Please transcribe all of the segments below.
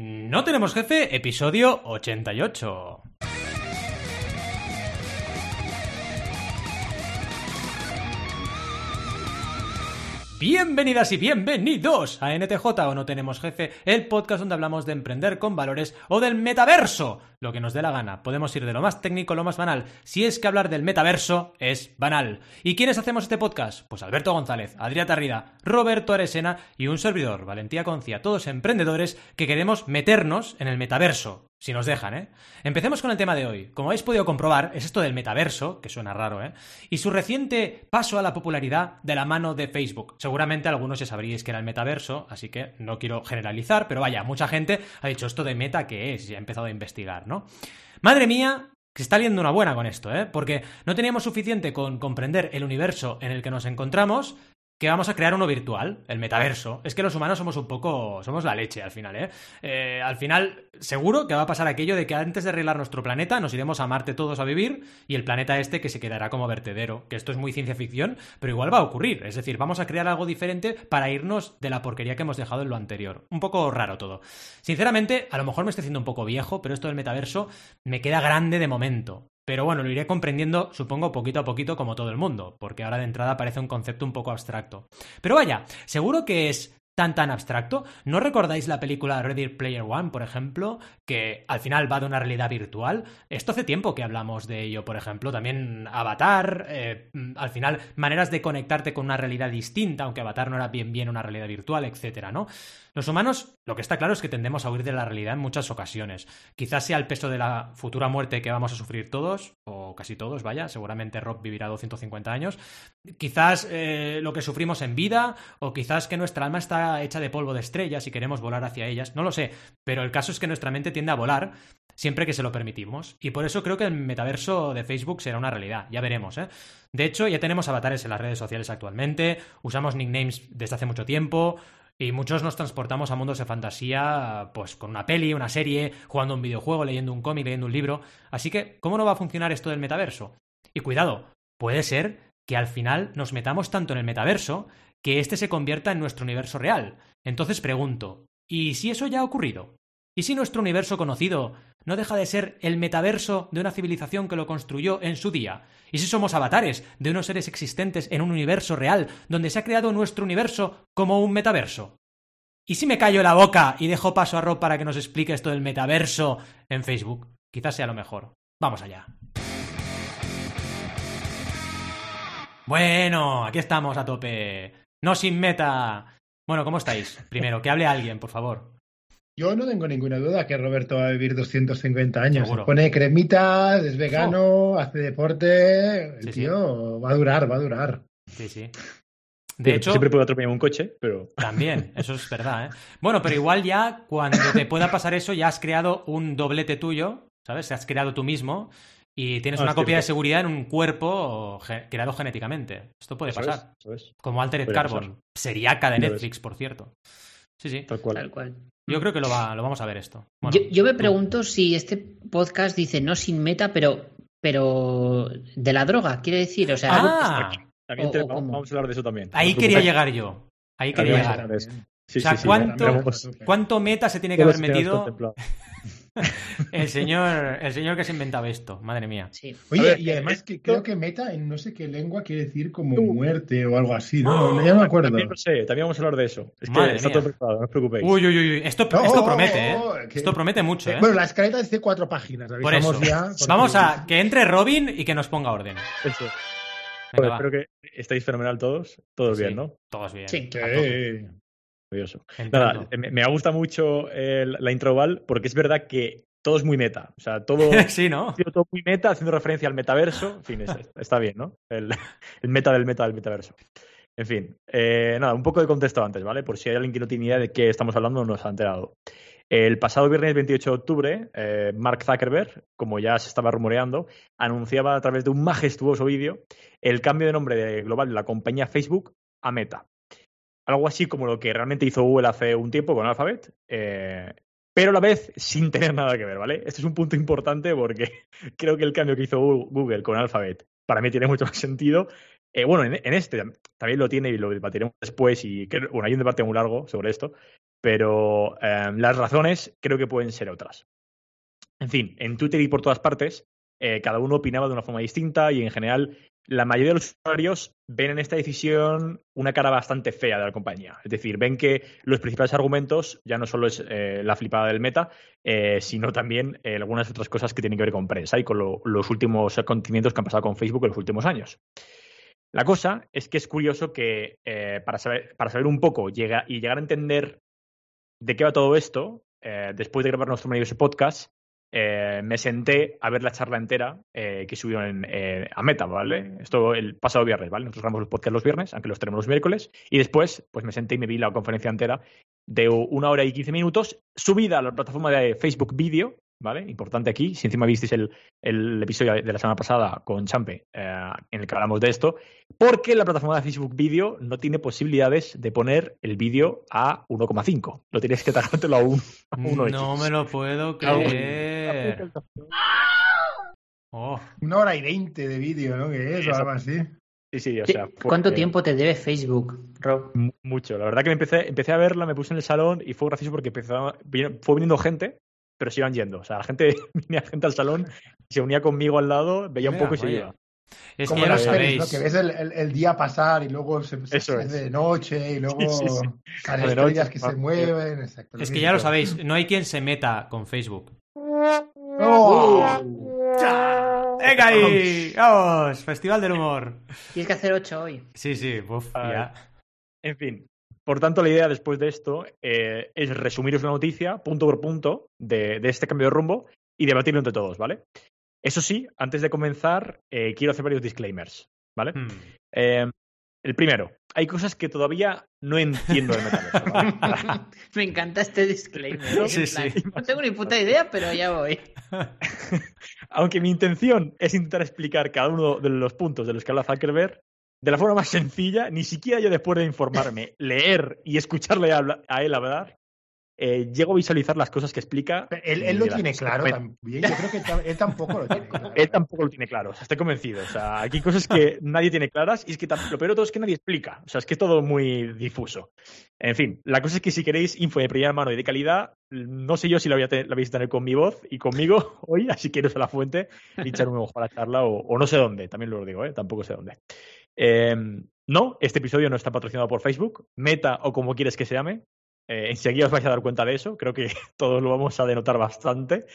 No tenemos jefe, episodio 88. Bienvenidas y bienvenidos a NTJ o No Tenemos Jefe, el podcast donde hablamos de emprender con valores o del metaverso, lo que nos dé la gana. Podemos ir de lo más técnico a lo más banal, si es que hablar del metaverso es banal. ¿Y quiénes hacemos este podcast? Pues Alberto González, Adrián Tarrida, Roberto Aresena y un servidor, Valentía Concia, todos emprendedores que queremos meternos en el metaverso. Si nos dejan, ¿eh? Empecemos con el tema de hoy. Como habéis podido comprobar, es esto del metaverso, que suena raro, ¿eh? Y su reciente paso a la popularidad de la mano de Facebook. Seguramente algunos ya sabríais que era el metaverso, así que no quiero generalizar, pero vaya, mucha gente ha dicho esto de meta que es y ha empezado a investigar, ¿no? Madre mía, que está liendo una buena con esto, ¿eh? Porque no teníamos suficiente con comprender el universo en el que nos encontramos, que vamos a crear uno virtual, el metaverso. Es que los humanos somos un poco. somos la leche al final, ¿eh? ¿eh? Al final, seguro que va a pasar aquello de que antes de arreglar nuestro planeta nos iremos a Marte todos a vivir y el planeta este que se quedará como vertedero. Que esto es muy ciencia ficción, pero igual va a ocurrir. Es decir, vamos a crear algo diferente para irnos de la porquería que hemos dejado en lo anterior. Un poco raro todo. Sinceramente, a lo mejor me estoy haciendo un poco viejo, pero esto del metaverso me queda grande de momento. Pero bueno, lo iré comprendiendo, supongo, poquito a poquito como todo el mundo, porque ahora de entrada parece un concepto un poco abstracto. Pero vaya, seguro que es tan tan abstracto. ¿No recordáis la película Ready Player One, por ejemplo, que al final va de una realidad virtual? Esto hace tiempo que hablamos de ello, por ejemplo, también Avatar, eh, al final maneras de conectarte con una realidad distinta, aunque Avatar no era bien bien una realidad virtual, etcétera, ¿no? Los humanos, lo que está claro es que tendemos a huir de la realidad en muchas ocasiones. Quizás sea el peso de la futura muerte que vamos a sufrir todos, o casi todos, vaya, seguramente Rob vivirá 250 años. Quizás eh, lo que sufrimos en vida, o quizás que nuestra alma está hecha de polvo de estrellas y queremos volar hacia ellas, no lo sé, pero el caso es que nuestra mente tiende a volar siempre que se lo permitimos. Y por eso creo que el metaverso de Facebook será una realidad, ya veremos, ¿eh? De hecho, ya tenemos avatares en las redes sociales actualmente, usamos nicknames desde hace mucho tiempo, y muchos nos transportamos a mundos de fantasía, pues con una peli, una serie, jugando un videojuego, leyendo un cómic, leyendo un libro. Así que, ¿cómo no va a funcionar esto del metaverso? Y cuidado, puede ser que al final nos metamos tanto en el metaverso que éste se convierta en nuestro universo real. Entonces pregunto, ¿y si eso ya ha ocurrido? ¿Y si nuestro universo conocido no deja de ser el metaverso de una civilización que lo construyó en su día? ¿Y si somos avatares de unos seres existentes en un universo real donde se ha creado nuestro universo como un metaverso? ¿Y si me callo la boca y dejo paso a Rob para que nos explique esto del metaverso en Facebook? Quizás sea lo mejor. Vamos allá. Bueno, aquí estamos a tope. No sin meta. Bueno, ¿cómo estáis? Primero, que hable alguien, por favor. Yo no tengo ninguna duda que Roberto va a vivir 250 años. Se pone cremitas, es vegano, hace deporte. El tío va a durar, va a durar. Sí, sí. De hecho, siempre puedo atropellar un coche, pero. También, eso es verdad, ¿eh? Bueno, pero igual ya cuando te pueda pasar eso, ya has creado un doblete tuyo, ¿sabes? Has creado tú mismo y tienes ah, una copia de seguridad en un cuerpo creado genéticamente. Esto puede pasar. Como Altered Carbon. Seriaca de Netflix, por cierto. Sí, sí. Tal cual. Yo creo que lo, va, lo vamos a ver esto. yo, me pregunto si este podcast dice no sin meta, pero, pero de la droga, quiere decir, o sea. Ah, también vamos a hablar de eso también. Ahí quería llegar yo. Ahí quería llegar. o sea, ¿cuánto, ¿cuánto meta se tiene que haber metido el señor, el señor que se inventaba esto, madre mía. Oye, y además que creo que meta en no sé qué lengua quiere decir como muerte o algo así, ¿no? ya no me acuerdo. También sé, también vamos a hablar de eso. Es que está todo preparado, no os preocupéis. Uy, uy, uy, esto, esto promete, ¿eh? esto promete mucho, ¿eh? Bueno, la escaleta dice cuatro páginas. Por eso. Ya, vamos a que entre Robin y que nos ponga orden. Eso. espero que estéis fenomenal todos. Todos bien, ¿no? Todos bien. Sí. Nada, me, gusta mucho la introval porque es verdad que todo es muy meta. O sea, todo, sí, ¿no? todo muy meta, haciendo referencia al metaverso. En fin, está bien, ¿no? El, meta del meta del metaverso. En fin, eh, nada, un poco de contexto antes, ¿vale? Por si hay alguien que no tiene idea de qué estamos hablando, no nos ha enterado. El pasado viernes 28 de octubre, eh, Mark Zuckerberg, como ya se estaba rumoreando, anunciaba a través de un majestuoso vídeo el cambio de nombre global de la compañía Facebook a Meta algo así como lo que realmente hizo Google hace un tiempo con Alphabet, eh, pero a la vez sin tener nada que ver, ¿vale? Este es un punto importante porque creo que el cambio que hizo Google con Alphabet para mí tiene mucho más sentido. Eh, bueno, en, este también lo tiene y lo debatiremos después y bueno, hay un debate muy largo sobre esto, pero eh, las razones creo que pueden ser otras. En fin, en Twitter y por todas partes, eh, cada uno opinaba de una forma distinta y en general la mayoría de los usuarios ven en esta decisión una cara bastante fea de la compañía. Es decir, ven que los principales argumentos ya no solo es eh, la flipada del meta, eh, sino también algunas otras cosas que tienen que ver con prensa y con los últimos acontecimientos que han pasado con Facebook en los últimos años. La cosa es que es curioso que para, saber, para saber un poco y llegar a entender de qué va todo esto, después de grabar nuestro maravilloso podcast, eh, me senté a ver la charla entera eh, que subieron eh, a Meta, ¿vale? Esto el pasado viernes, ¿vale? Nosotros grabamos el podcast los viernes, aunque los tenemos los miércoles, y después, pues me senté y me vi la conferencia entera de una hora y quince minutos, subida a la plataforma de Facebook Video, ¿vale? Importante aquí, si encima visteis el, el episodio de la semana pasada con Champe, eh, en el que hablamos de esto, porque la plataforma de Facebook Video no tiene posibilidades de poner el vídeo a 1,5. Lo tienes que tajártelo a 1. No me lo puedo creer. Oh. Una hora y veinte de vídeo, ¿no? Que es, o algo así. Sí, sí, o sea. ¿Cuánto tiempo te debe Facebook, Rob? Mucho. La verdad que empecé, empecé a verla, me puse en el salón y fue gracioso porque empezó, fue viniendo gente pero se iban yendo. O sea, la gente venía gente al salón, se unía conmigo al lado, veía un poco y se iba. Es que ya lo sabéis. Que ves el, día pasar y luego se, se de noche y luego sí, estrellas que se mueven. es que ya lo sabéis, no hay quien se meta con Facebook. ¡Oh! ¡Venga ahí! ¡Vamos! Festival del humor. Tienes que hacer ocho hoy. Sí, sí, ya. En fin, por tanto, la idea después de esto eh, es resumiros la noticia punto por punto de, este cambio de rumbo y debatirlo entre todos, ¿vale? Eso sí, antes de comenzar, eh, quiero hacer varios disclaimers, ¿vale? Hmm. Eh, el primero, hay cosas que todavía no entiendo de metaverso. Me encanta este disclaimer. Sí, sí. No tengo ni puta idea, pero ya voy. Aunque mi intención es intentar explicar cada uno de los puntos de los que habla Zuckerberg, de la forma más sencilla, ni siquiera yo después de informarme, leer y escucharle a, él hablar, eh, llego a visualizar las cosas que explica. Él, lo tiene claro también. Yo creo que él tampoco lo tiene claro. él tampoco lo tiene claro, o sea, estoy convencido. O sea, aquí hay cosas que nadie tiene claras y es que lo peor de todo es que nadie explica. O sea, es que es todo muy difuso. En fin, la cosa es que si queréis info de primera mano y de calidad, no sé yo si la, voy a vais a tener con mi voz y conmigo hoy, así que iros a la fuente y echar un ojo a la charla o, o no sé dónde, también lo digo, ¿eh? tampoco sé dónde. Em, no, este episodio no está patrocinado por Facebook, Meta o como quieres que se llame. Eh, enseguida os vais a dar cuenta de eso, creo que todos lo vamos a denotar bastante.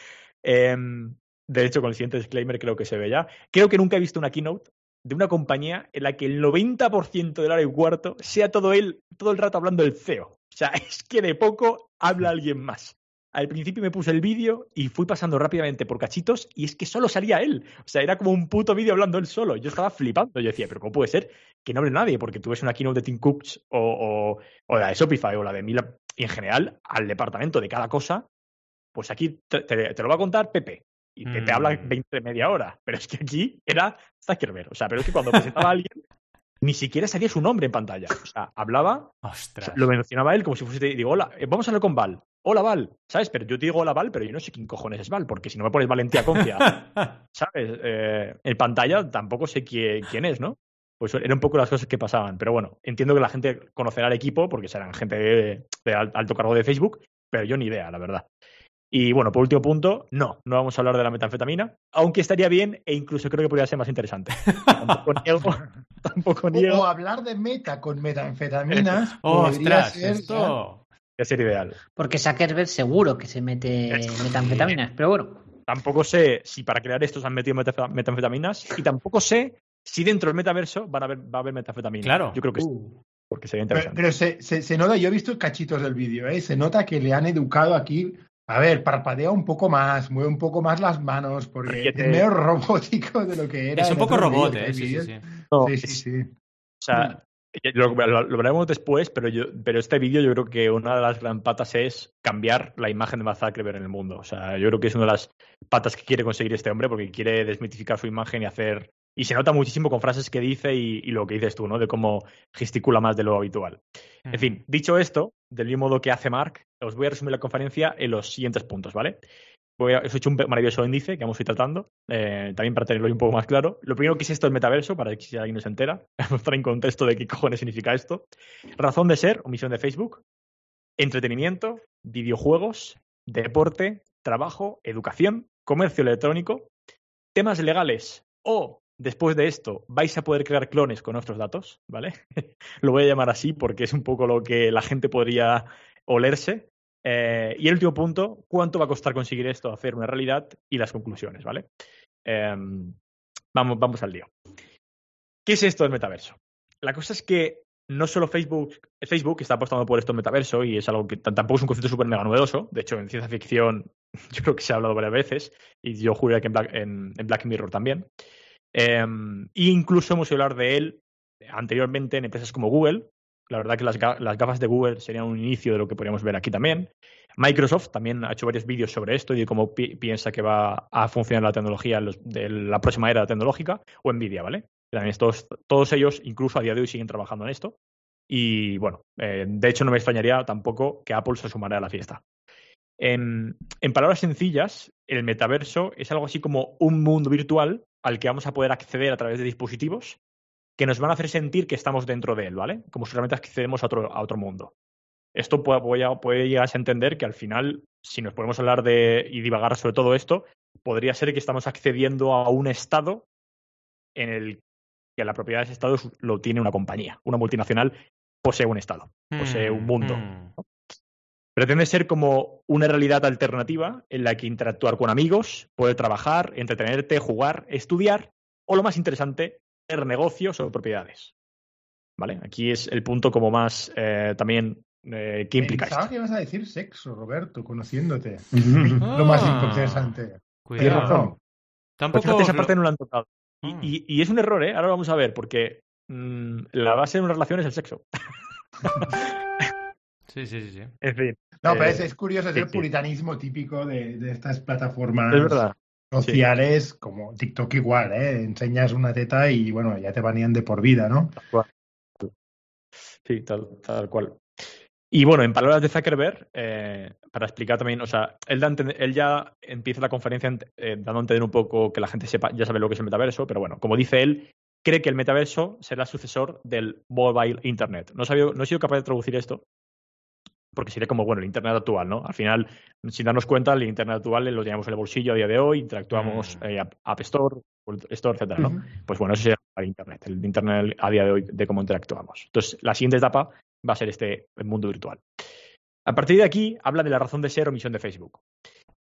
Em, de hecho, con el siguiente disclaimer creo que se ve ya. Creo que nunca he visto una keynote de una compañía en la que el 90% del hora y cuarto sea todo él, todo el rato hablando del CEO. O sea, es que de poco habla alguien más. Al principio me puse el vídeo y fui pasando rápidamente por cachitos y es que solo salía él. O sea, era como un puto vídeo hablando él solo. Yo estaba flipando. Yo decía, pero ¿cómo puede ser que no hable nadie? Porque tú ves una keynote de Tim Cooks o, o, la de Shopify o la de Mila y en general al departamento de cada cosa, pues aquí te, lo va a contar Pepe. Y Pepe habla 20 mm. media hora. Pero es que aquí era Zuckerberg. O sea, pero es que cuando presentaba a alguien ni siquiera salía su nombre en pantalla. O sea, hablaba, lo mencionaba él como si fuese, digo, hola, eh, vamos a hablar con Val hola Val, ¿sabes? Pero yo te digo hola Val, pero yo no sé quién cojones es Val, porque si no me pones Valentía Concia, ¿sabes? Eh, en pantalla tampoco sé quién, es, ¿no? Pues eran un poco las cosas que pasaban. Pero bueno, entiendo que la gente conocerá al equipo, porque serán gente de, alto cargo de Facebook, pero yo ni idea, la verdad. Y bueno, por último punto, no, no vamos a hablar de la metanfetamina, aunque estaría bien e incluso creo que podría ser más interesante. tampoco niego, tampoco niego. O, hablar de meta con metanfetaminas. ¡Ostras! esto que ser ideal. Porque Zuckerberg seguro que se mete metanfetaminas, pero bueno. Tampoco sé si para crear esto se han metido metanfetaminas y tampoco sé si dentro del metaverso van a haber, va a haber metanfetaminas. Claro. Yo creo que sí. Uh. Porque sería interesante. Pero, se, se, nota, yo he visto cachitos del vídeo, ¿eh? se nota que le han educado aquí. A ver, parpadea un poco más, mueve un poco más las manos, porque es medio robótico de lo que era. Es un poco robot, ¿eh? Sí, sí, sí. sí, sí, O sea, lo, veremos después, pero, yo, pero este vídeo yo creo que una de las gran patas es cambiar la imagen de Mark Zuckerberg en el mundo. O sea, yo creo que es una de las patas que quiere conseguir este hombre porque quiere desmitificar su imagen y hacer... Y se nota muchísimo con frases que dice y, lo que dices tú, ¿no? De cómo gesticula más de lo habitual. En fin, dicho esto, del mismo modo que hace Mark, os voy a resumir la conferencia en los siguientes puntos, ¿vale? Os he hecho un maravilloso índice que vamos a ir tratando, eh, también para tenerlo un poco más claro. Lo primero que es esto el metaverso, para que si alguien no se entera, mostrar en contexto de qué cojones significa esto. Razón de ser o misión de Facebook. entretenimiento, videojuegos, deporte, trabajo, educación, comercio electrónico, temas legales o después de esto vais a poder crear clones con nuestros datos, ¿vale? lo voy a llamar así porque es un poco lo que la gente podría olerse. Eh, y el último punto, ¿cuánto va a costar conseguir esto, hacer una realidad? Y las conclusiones, ¿vale? Em, vamos, al lío. ¿Qué es esto del metaverso? La cosa es que no solo Facebook, Facebook está apostando por esto en metaverso y es algo que tampoco es un concepto súper mega novedoso. De hecho, en ciencia ficción yo creo que se ha hablado varias veces y yo juraría que en Black, Mirror también. e incluso hemos oído hablar de él anteriormente en empresas como Google. La verdad que las, gafas de Google serían un inicio de lo que podríamos ver aquí también. Microsoft también ha hecho varios vídeos sobre esto y de cómo piensa que va a funcionar la tecnología de la próxima era tecnológica, o Nvidia, ¿vale? todos, todos ellos, incluso a día de hoy, siguen trabajando en esto. Y bueno, eh, de hecho no me extrañaría tampoco que Apple se sumara a la fiesta. En, palabras sencillas, el metaverso es algo así como un mundo virtual al que vamos a poder acceder a través de dispositivos que nos van a hacer sentir que estamos dentro de él, ¿vale? Como si realmente accedemos a otro, a otro mundo. Esto puede, puede llegar a entender que al final, si nos podemos hablar de y divagar sobre todo esto, podría ser que estamos accediendo a un estado en el que la propiedad de ese Estado lo tiene una compañía. Una multinacional posee un Estado, posee un mundo. Mm, mm. Pretende ser como una realidad alternativa en la que interactuar con amigos, poder trabajar, entretenerte, jugar, estudiar o lo más interesante, negocios o propiedades. ¿Vale? Aquí es el punto como más eh, también eh, que implica Pensaba que ibas a decir sexo, Roberto, conociéndote. lo más ah. interesante. Tienes razón. Tampoco pues esa parte no la han tocado. Ah. Y, es un error, ¿eh? Ahora vamos a ver, porque mm, la base de una relación es el sexo. sí, sí, sí, En fin. No, pero es, eh, curioso, es el puritanismo típico de, estas plataformas sociales, como TikTok igual, ¿eh? Enseñas una teta y bueno, ya te banean de por vida, ¿no? Sí, tal, tal cual. Y bueno, en palabras de Zuckerberg, eh, para explicar también, o sea, él, él ya empieza la conferencia eh, dando a entender un poco que la gente sepa, ya sabe lo que es el metaverso, pero bueno, como dice él, cree que el metaverso será sucesor del mobile internet. No, no he sido capaz de traducir esto, porque sería como, bueno, el Internet actual, ¿no? Al final, sin darnos cuenta, el Internet actual lo tenemos en el bolsillo a día de hoy, interactuamos mm. eh, App Store, Store, etcétera, ¿no? Pues bueno, eso sería el Internet, el Internet a día de hoy de cómo interactuamos. Entonces, la siguiente etapa va a ser este mundo virtual. A partir de aquí, habla de la razón de ser o misión de Facebook.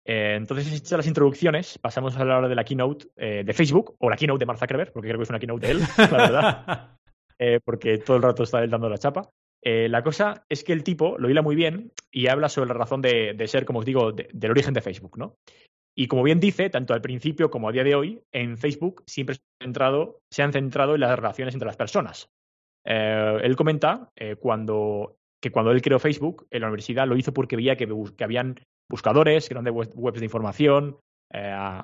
Eh, entonces, hechas las introducciones, pasamos a hablar de la keynote eh, de Facebook, o la keynote de Mark Zuckerberg, porque creo que es una keynote de él, la verdad, eh, porque todo el rato está él dando la chapa. La cosa es que el tipo lo hila muy bien y habla sobre la razón de, ser, como os digo, del origen de Facebook, ¿no? Y como bien dice, tanto al principio como a día de hoy, en Facebook siempre se, centrado, se han centrado en las relaciones entre las personas. Eh, él comenta eh, cuando, que cuando él creó Facebook en la universidad lo hizo porque veía que, que habían buscadores, grandes webs de información, eh,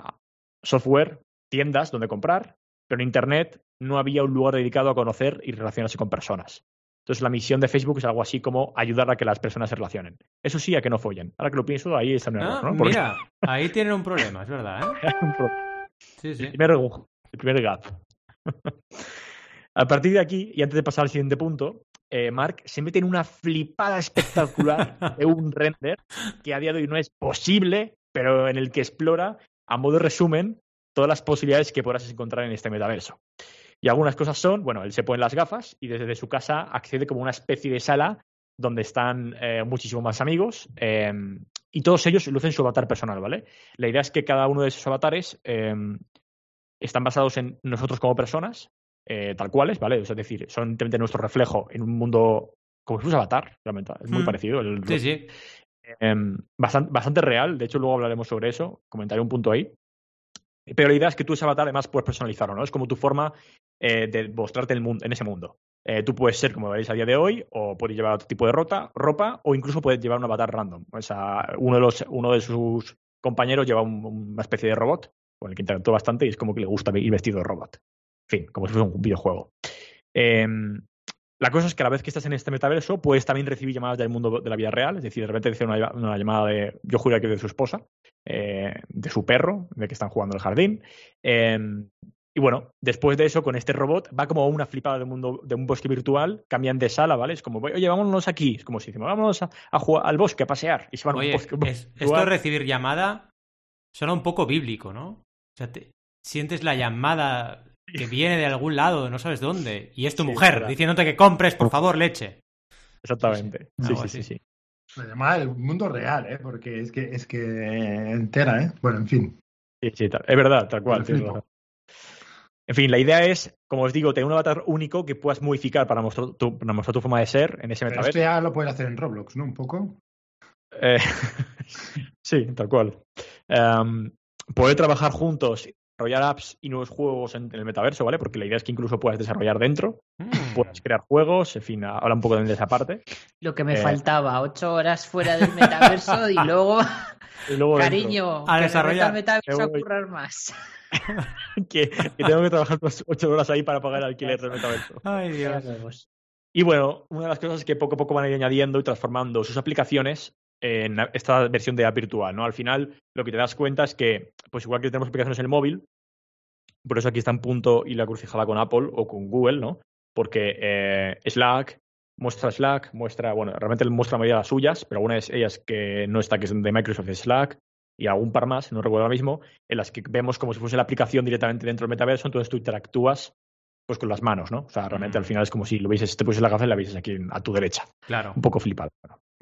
software, tiendas donde comprar, pero en Internet no había un lugar dedicado a conocer y relacionarse con personas. Entonces la misión de Facebook es algo así como ayudar a que las personas se relacionen. Eso sí, a que no follen. Ahora que lo pienso, ahí está un error, ¿no? Mira, ahí tienen un problema, es verdad, sí, sí. El primer, el primer gap. A partir de aquí, y antes de pasar al siguiente punto, eh, Mark se mete en una flipada espectacular de un render que a día de hoy no es posible, pero en el que explora, a modo de resumen, todas las posibilidades que podrás encontrar en este metaverso. Y algunas cosas son, bueno, él se pone las gafas y desde su casa accede como una especie de sala donde están eh, muchísimos más amigos em, y todos ellos lucen su avatar personal, ¿vale? La idea es que cada uno de esos avatares em, están basados en nosotros como personas eh, tal cuales, ¿vale? es decir, son simplemente nuestro reflejo en un mundo como si fuese Avatar, realmente, es muy hmm. parecido. El, sí, sí. Em, bastante, real, de hecho luego hablaremos sobre eso, comentaré un punto ahí. Pero la idea es que tú ese avatar además puedes personalizarlo, ¿no? Es como tu forma eh, de mostrarte el mundo, en ese mundo. Eh, tú puedes ser como veis a día de hoy, o puedes llevar otro tipo de ropa, o incluso puedes llevar un avatar random. O sea, uno de, los, uno de sus compañeros lleva una especie de robot con el que interactúa bastante y es como que le gusta ir vestido de robot fin, como si fuese un videojuego. Em, la cosa es que a la vez que estás en este metaverso, puedes también recibir llamadas del mundo de la vida real. Es decir, de repente dice una, llamada de, yo juro que de su esposa, eh, de su perro, de que están jugando en el jardín. Em, y bueno, después de eso, con este robot, va como una flipada de un mundo, de un bosque virtual, cambian de sala, ¿vale? Es como, oye, vámonos aquí. Es como si decimos, vámonos a, jugar al bosque, a pasear. Y se van oye, un bosque. esto de recibir llamada suena un poco bíblico, ¿no? O sea, te, sientes la llamada que viene de algún lado, no sabes dónde, y es tu mujer diciéndote que compres, por favor, leche. Exactamente. Sí, sí, sí, sí. Además, el mundo real, ¿eh? Porque es que, es que entera, ¿eh? Bueno, en fin. Sí, sí, es verdad, tal cual. En fin, la idea es, como os digo, tener un avatar único que puedas modificar para mostrar tu, para mostrar tu forma de ser en ese metaverso. Esto ya lo puedes hacer en Roblox, ¿no? Un poco. Eh, sí, tal cual. Um, poder trabajar juntos, desarrollar apps y nuevos juegos en, el metaverso, ¿vale? Porque la idea es que incluso puedas desarrollar dentro, mm. puedas crear juegos, en fin, habla un poco de esa parte. Lo que me eh, faltaba, ocho horas fuera del metaverso y luego, y luego cariño, a desarrollar el metaverso a currar más. que, tengo que trabajar ocho horas ahí para pagar el alquiler del metaverso. Ay, Dios. Y bueno, una de las cosas es que poco a poco van a ir añadiendo y transformando sus aplicaciones en esta versión de app virtual, ¿no? Al final, lo que te das cuenta es que, pues igual que tenemos aplicaciones en el móvil, por eso aquí está en punto y la crucijada con Apple o con Google, ¿no? Porque eh, Slack muestra Slack, muestra, bueno, realmente muestra la mayoría de las suyas, pero algunas de ellas que no está, que es de Microsoft Slack, y algún par más, no recuerdo ahora mismo, en las que vemos como si fuese la aplicación directamente dentro del metaverso, entonces tú interactúas pues con las manos, ¿no? O sea, realmente al mm. final es como si lo vieses, te pusieses la gafa y la vieses aquí a tu derecha. Claro. Un poco flipado.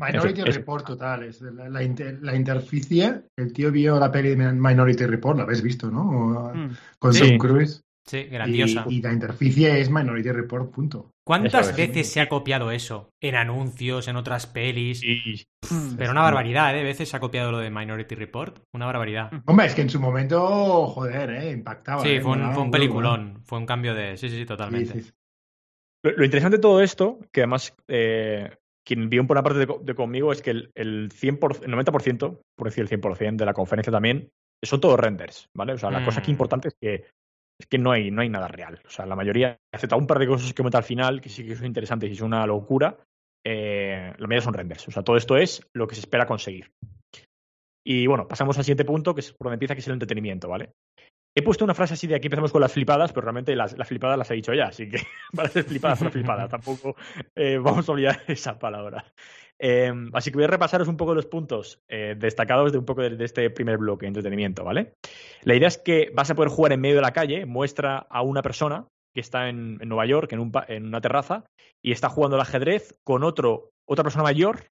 Minority Report total, es la, la, interficie. El tío vio la peli de Minority Report, la habéis visto, ¿no? Mm. Con Tom Cruise. Sí, grandiosa. Y, la interficie es Minority Report, punto. ¿Cuántas veces se ha copiado eso? En anuncios, en otras pelis. pero una barbaridad, ¿eh? Veces se ha copiado lo de Minority Report. Una barbaridad. Hombre, es que en su momento, joder, ¿eh? Impactaba. Sí, ¿eh? fue, un, fue un, peliculón. Fue un cambio de. Sí, sí, sí, totalmente. Lo, interesante de todo esto, que además eh, quien vio por una parte de, conmigo es que el, el, 100%, el 90%, por decir el 100% de la conferencia también, son todos renders, ¿vale? O sea, la cosa que mm. importante es que es que no hay, no hay nada real. O sea, la mayoría, excepto un par de cosas que meta al final, que sí que son interesantes y son una locura, eh, la mayoría son renders. O sea, todo esto es lo que se espera conseguir. Y bueno, pasamos al siguiente punto, que es por donde empieza, que es el entretenimiento, ¿vale? He puesto una frase así de aquí empezamos con las flipadas, pero realmente las, flipadas las he dicho ya, así que para ser flipadas son flipadas, tampoco eh, vamos a olvidar esa palabra. Em, así que voy a repasaros un poco los puntos eh, destacados de un poco de, este primer bloque de entretenimiento, ¿vale? La idea es que vas a poder jugar en medio de la calle, muestra a una persona que está en, Nueva York, en, un, en, una terraza, y está jugando al ajedrez con otro, otra persona mayor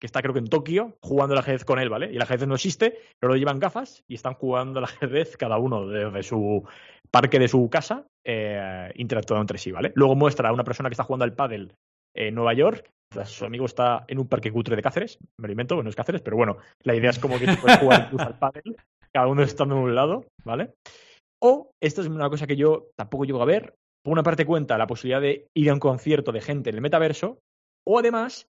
que está creo que en Tokio, jugando al ajedrez con él, ¿vale? Y el ajedrez no existe, pero lo llevan gafas y están jugando al ajedrez cada uno desde su parque de su casa, eh, interactuando entre sí, ¿vale? Luego muestra a una persona que está jugando al pádel en Nueva York, su amigo está en un parque cutre de Cáceres, me lo invento, no es Cáceres, pero bueno, la idea es como que tú puedes jugar incluso al pádel, cada uno estando en un lado, ¿vale? O, esto es una cosa que yo tampoco llego a ver, por una parte cuenta la posibilidad de ir a un concierto de gente en el metaverso, o además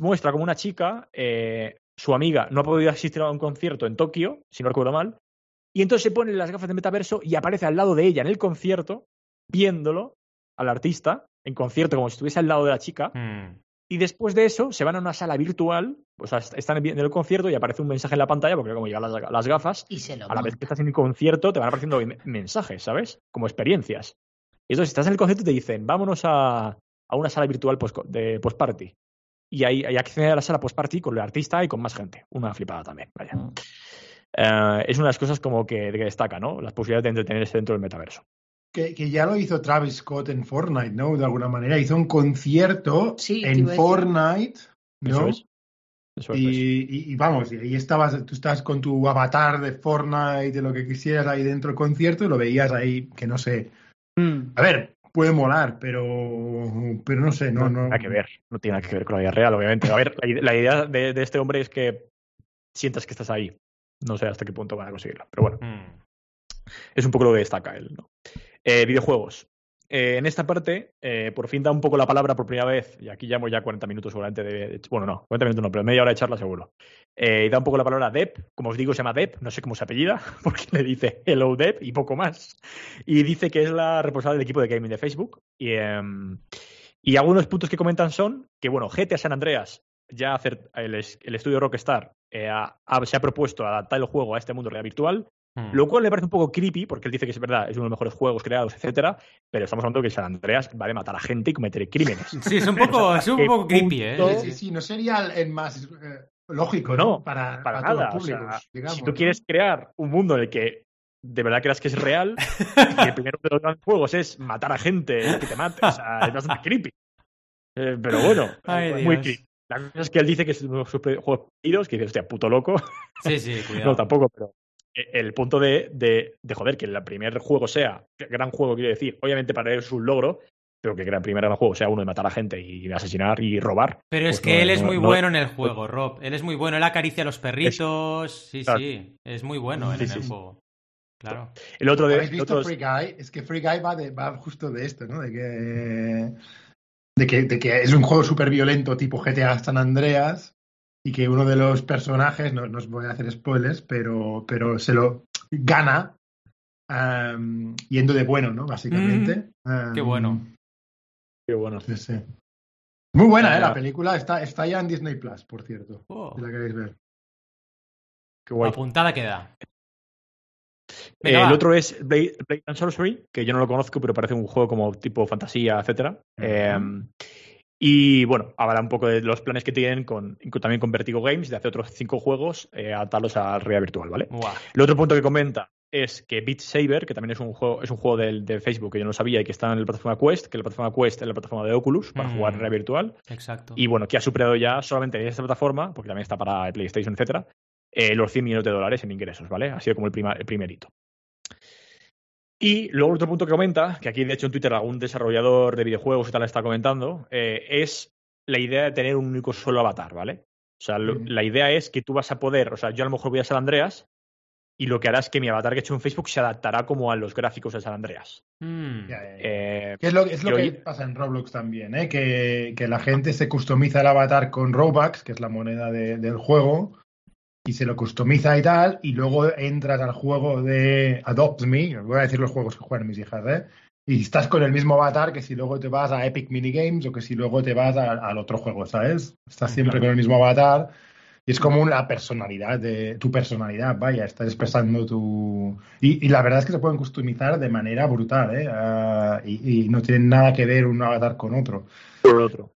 muestra como una chica, eh, su amiga, no ha podido asistir a un concierto en Tokio, si no recuerdo mal, y entonces se pone las gafas de metaverso y aparece al lado de ella en el concierto, viéndolo al artista, en concierto, como si estuviese al lado de la chica. Hmm. Y después de eso, se van a una sala virtual, o sea, están en el concierto y aparece un mensaje en la pantalla, porque como llegan las, gafas, a la vez que estás en el concierto, te van apareciendo mensajes, ¿sabes? Como experiencias. Y entonces, si estás en el concierto, te dicen, vámonos a, a una sala virtual de post-party y hay, hay acceder a la sala post-party con el artista y con más gente. Una flipada también, vaya. Mm. Eh, es una de las cosas como que, destaca, ¿no? Las posibilidades de entretenerse dentro del metaverso. Que, que, ya lo hizo Travis Scott en Fortnite, ¿no? De alguna manera. Hizo un concierto en Fortnite, ¿no? Eso es. y, y, vamos, y ahí estabas, tú estás con tu avatar de Fortnite, de lo que quisieras ahí dentro del concierto, y lo veías ahí, que no sé. Mm. A ver, puede molar, pero, pero no sé, no, no. Tiene que ver, no tiene nada que ver con la vida real, obviamente. A ver, la, idea de, este hombre es que sientas que estás ahí. No sé hasta qué punto van a conseguirlo, pero bueno. Mm. Es un poco lo que destaca él, ¿no? Eh, videojuegos. Eh, en esta parte, eh, por fin da un poco la palabra por primera vez, y aquí llamo ya 40 minutos seguramente de, Bueno, no, 40 minutos no, pero media hora de charla seguro. Eh, y da un poco la palabra Dep, como os digo, se llama Dep, no sé cómo se apellida, porque le dice Hello Dep y poco más. Y dice que es la responsable del equipo de gaming de Facebook. Y, em, y algunos puntos que comentan son que, bueno, GTA San Andreas, ya hacer el, estudio Rockstar se ha propuesto adaptar el juego a este mundo real virtual, Hmm. Lo cual le parece un poco creepy, porque él dice que es verdad, es uno de los mejores juegos creados, etcétera, pero estamos hablando que San Andreas va a matar a gente y cometer crímenes. Sí, es un poco, es un poco creepy, ¿eh? Sí, sí, no sería el más eh, lógico, ¿no? Para, para, nada. si tú quieres crear un mundo en el que de verdad creas que es real, y el primero de los grandes juegos es matar a gente que te mate, o sea, es bastante creepy. Eh, pero bueno, muy creepy. La cosa es que él dice que es uno de los juegos perdidos, que dice, hostia, puto loco. Sí, sí, cuidado. no, tampoco, pero el punto de, de, de, joder, que el primer juego sea, gran juego quiero decir, obviamente para él es un logro, pero que el primer gran juego sea uno de matar a gente y asesinar y robar. Pero es pues que él es muy bueno en el juego, Rob. Él es muy bueno, él acaricia a los perritos. sí, sí, es muy bueno en el juego. Claro. El otro de, ¿Habéis visto Free Guy? Es que Free Guy va, de, va justo de esto, ¿no? De que, de que, de que es un juego súper violento tipo GTA San Andreas y que uno de los personajes, no, os voy a hacer spoilers, pero, pero se lo gana yendo de bueno, ¿no? Básicamente. Mm, qué bueno. Qué bueno. Sí, sí. Muy buena, ¿eh? La película está, está ya en Disney Plus, por cierto. Oh. Si la queréis ver. Qué guay. Apuntada queda. el otro es Blade, and Sorcery, que yo no lo conozco, pero parece un juego como tipo fantasía, etcétera. Y bueno, habla un poco de los planes que tienen con, también con Vertigo Games de hacer otros cinco juegos, eh, adaptarlos a realidad virtual, ¿vale? El otro punto que comenta es que Beat Saber, que también es un juego, es un juego de, Facebook que yo no sabía y que está en la plataforma Quest, que la plataforma Quest es la plataforma de Oculus para jugar en mm. realidad virtual. Exacto. Y bueno, que ha superado ya solamente en esta plataforma, porque también está para PlayStation, etcétera, eh, los 100 millones de dólares en ingresos, ¿vale? Ha sido como el, el primerito. Y luego otro punto que comenta, que aquí de hecho en Twitter algún desarrollador de videojuegos y tal está comentando, eh, es la idea de tener un único solo avatar, ¿vale? O sea, la idea es que tú vas a poder, o sea, yo a lo mejor voy a San Andreas y lo que hará es que mi avatar que he hecho en Facebook se adaptará como a los gráficos de San Andreas. Mm. Eh, es lo, es lo que, pasa en Roblox también, ¿eh? que, que, la gente se customiza el avatar con Robux, que es la moneda del juego, y se lo customiza y tal, y luego entras al juego de Adopt Me, voy a decir los juegos que juegan mis hijas, ¿eh? Y estás con el mismo avatar que si luego te vas a Epic Minigames o que si luego te vas al otro juego, ¿sabes? Estás siempre con el mismo avatar y es como una personalidad, de tu personalidad, vaya, estás expresando tu... Y, la verdad es que se pueden customizar de manera brutal, ¿eh? Ah, y, y, no tienen nada que ver un avatar con otro. Por otro.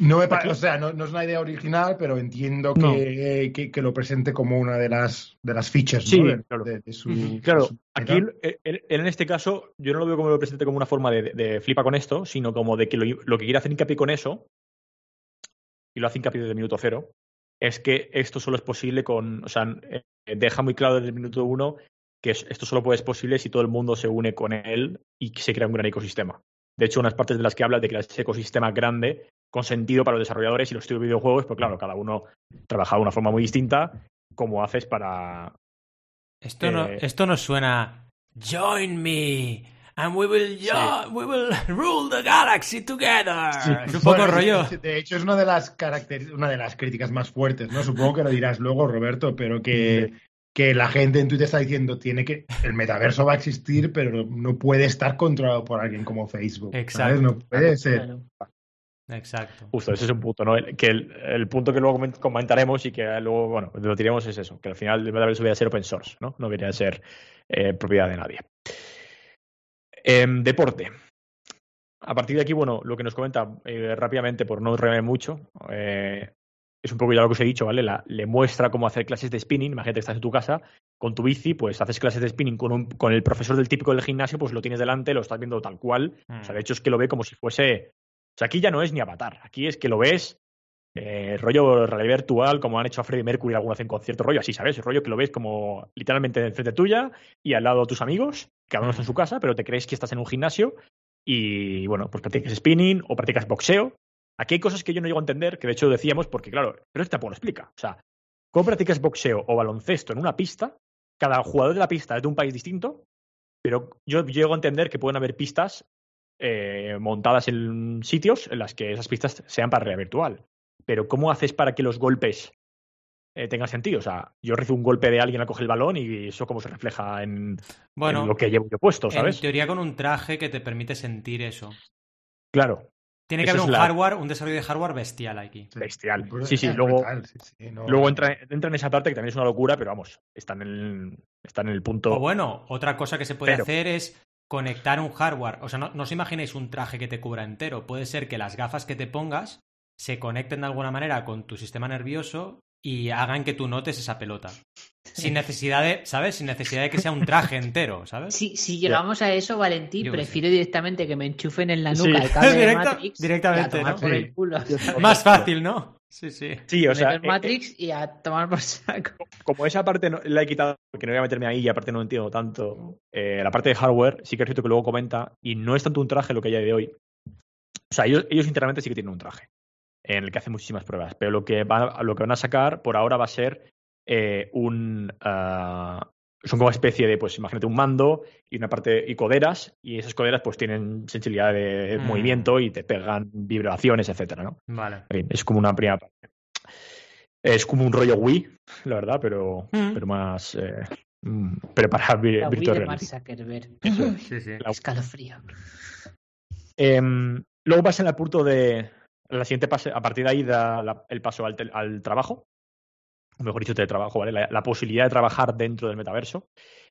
No me o sea, no, es una idea original, pero entiendo que, que, lo presente como una de las, de las features sí, claro. De, su, claro, aquí él, en este caso, yo no lo veo como lo presente como una forma de, flipa con esto, sino como de que lo, que quiere hacer hincapié con eso, y lo hace hincapié desde el minuto cero, es que esto solo es posible con, o sea, eh, deja muy claro desde el minuto uno que esto solo puede ser posible si todo el mundo se une con él y se crea un gran ecosistema. De hecho, unas partes de las que habla de crear ese ecosistema grande con sentido para los desarrolladores y los estudios de videojuegos, pues claro, cada uno trabaja de una forma muy distinta. ¿Cómo haces para. Esto, no, esto nos suena. Join me. And we will, we will rule the galaxy together. Es un poco rollo. De hecho, es una de las una de las críticas más fuertes, ¿no? Supongo que lo dirás luego, Roberto, pero que, que la gente en Twitter está diciendo tiene que el metaverso va a existir, pero no puede estar controlado por alguien como Facebook. Exacto. No puede ser. Exacto. Justo, ese es un punto, ¿no? que el, punto que luego comentaremos y que luego, bueno, lo tiremos es eso, que al final el metaverso debería ser open source, ¿no? No debería ser eh, propiedad de nadie. Em, deporte. A partir de aquí, bueno, lo que nos comenta eh, rápidamente, por no revelar mucho, eh, es un poco ya lo que os he dicho, ¿vale? le muestra cómo hacer clases de spinning. Imagínate que estás en tu casa con tu bici, pues haces clases de spinning con, un, con el profesor del típico del gimnasio, pues lo tienes delante, lo estás viendo tal cual. O sea, mm. de hecho es que lo ve como si fuese sea, aquí ya no es ni avatar, aquí es que lo ves eh, rollo realidad virtual, como han hecho a Freddie Mercury alguna vez en concierto, rollo así, ¿sabes? Rollo que lo ves como literalmente enfrente tuya y al lado de tus amigos, cada uno está en su casa, pero te crees que estás en un gimnasio y, bueno, pues practicas spinning o practicas boxeo. Aquí hay cosas que yo no llego a entender, que de hecho decíamos, porque claro, pero este tampoco lo explica. O sea, ¿cómo practicas boxeo o baloncesto en una pista? Cada jugador de la pista es de un país distinto, pero yo llego a entender que pueden haber pistas eh, montadas en sitios en las que esas pistas sean para realidad virtual. Pero ¿cómo haces para que los golpes eh, tengan sentido? O sea, yo recibo un golpe de alguien a coger el balón y eso cómo se refleja en, bueno, lo que llevo yo puesto, ¿sabes? En teoría con un traje que te permite sentir eso. Claro. Tiene que haber un hardware, un desarrollo de hardware bestial aquí. Bestial. Sí, sí, luego, luego entra, entra, en esa parte que también es una locura, pero vamos, están en Están en el punto. O bueno, otra cosa que se puede hacer es conectar un hardware. O sea, no, no os imaginéis un traje que te cubra entero. Puede ser que las gafas que te pongas se conecten de alguna manera con tu sistema nervioso y hagan que tú notes esa pelota. Sin necesidad de, ¿sabes? Sin necesidad de que sea un traje entero, ¿sabes? Si, si llegamos a eso, Valentín, prefiero directamente que me enchufen en la nuca el cable de Matrix directamente, por el culo. Más fácil, ¿no? Sí, sí. Sí, o sea. Eh, Matrix y a tomar por saco. Como esa parte no, la he quitado porque no voy a meterme ahí y aparte no entiendo tanto. Eh, la parte de hardware, sí que es cierto que luego comenta, y no es tanto un traje lo que hay de hoy. O sea, ellos, ellos internamente sí que tienen un traje en el que hacen muchísimas pruebas. Pero lo que, lo que van a sacar por ahora va a ser eh, un. Ah, son como una especie de, pues imagínate un mando y una parte y coderas, y esas coderas pues tienen sensibilidad de mm. movimiento y te pegan vibraciones, etcétera, ¿no? Vale. Es como una primera parte. Es como un rollo Wii, la verdad, pero, mm. pero más. Eh, mm, pero para la Virtual Reality. Sí, sí. Escalofrío. Em, luego pasa el punto de, la siguiente pase, a partir de ahí da el paso al, al, trabajo, o mejor dicho, teletrabajo, ¿vale? La, posibilidad de trabajar dentro del metaverso.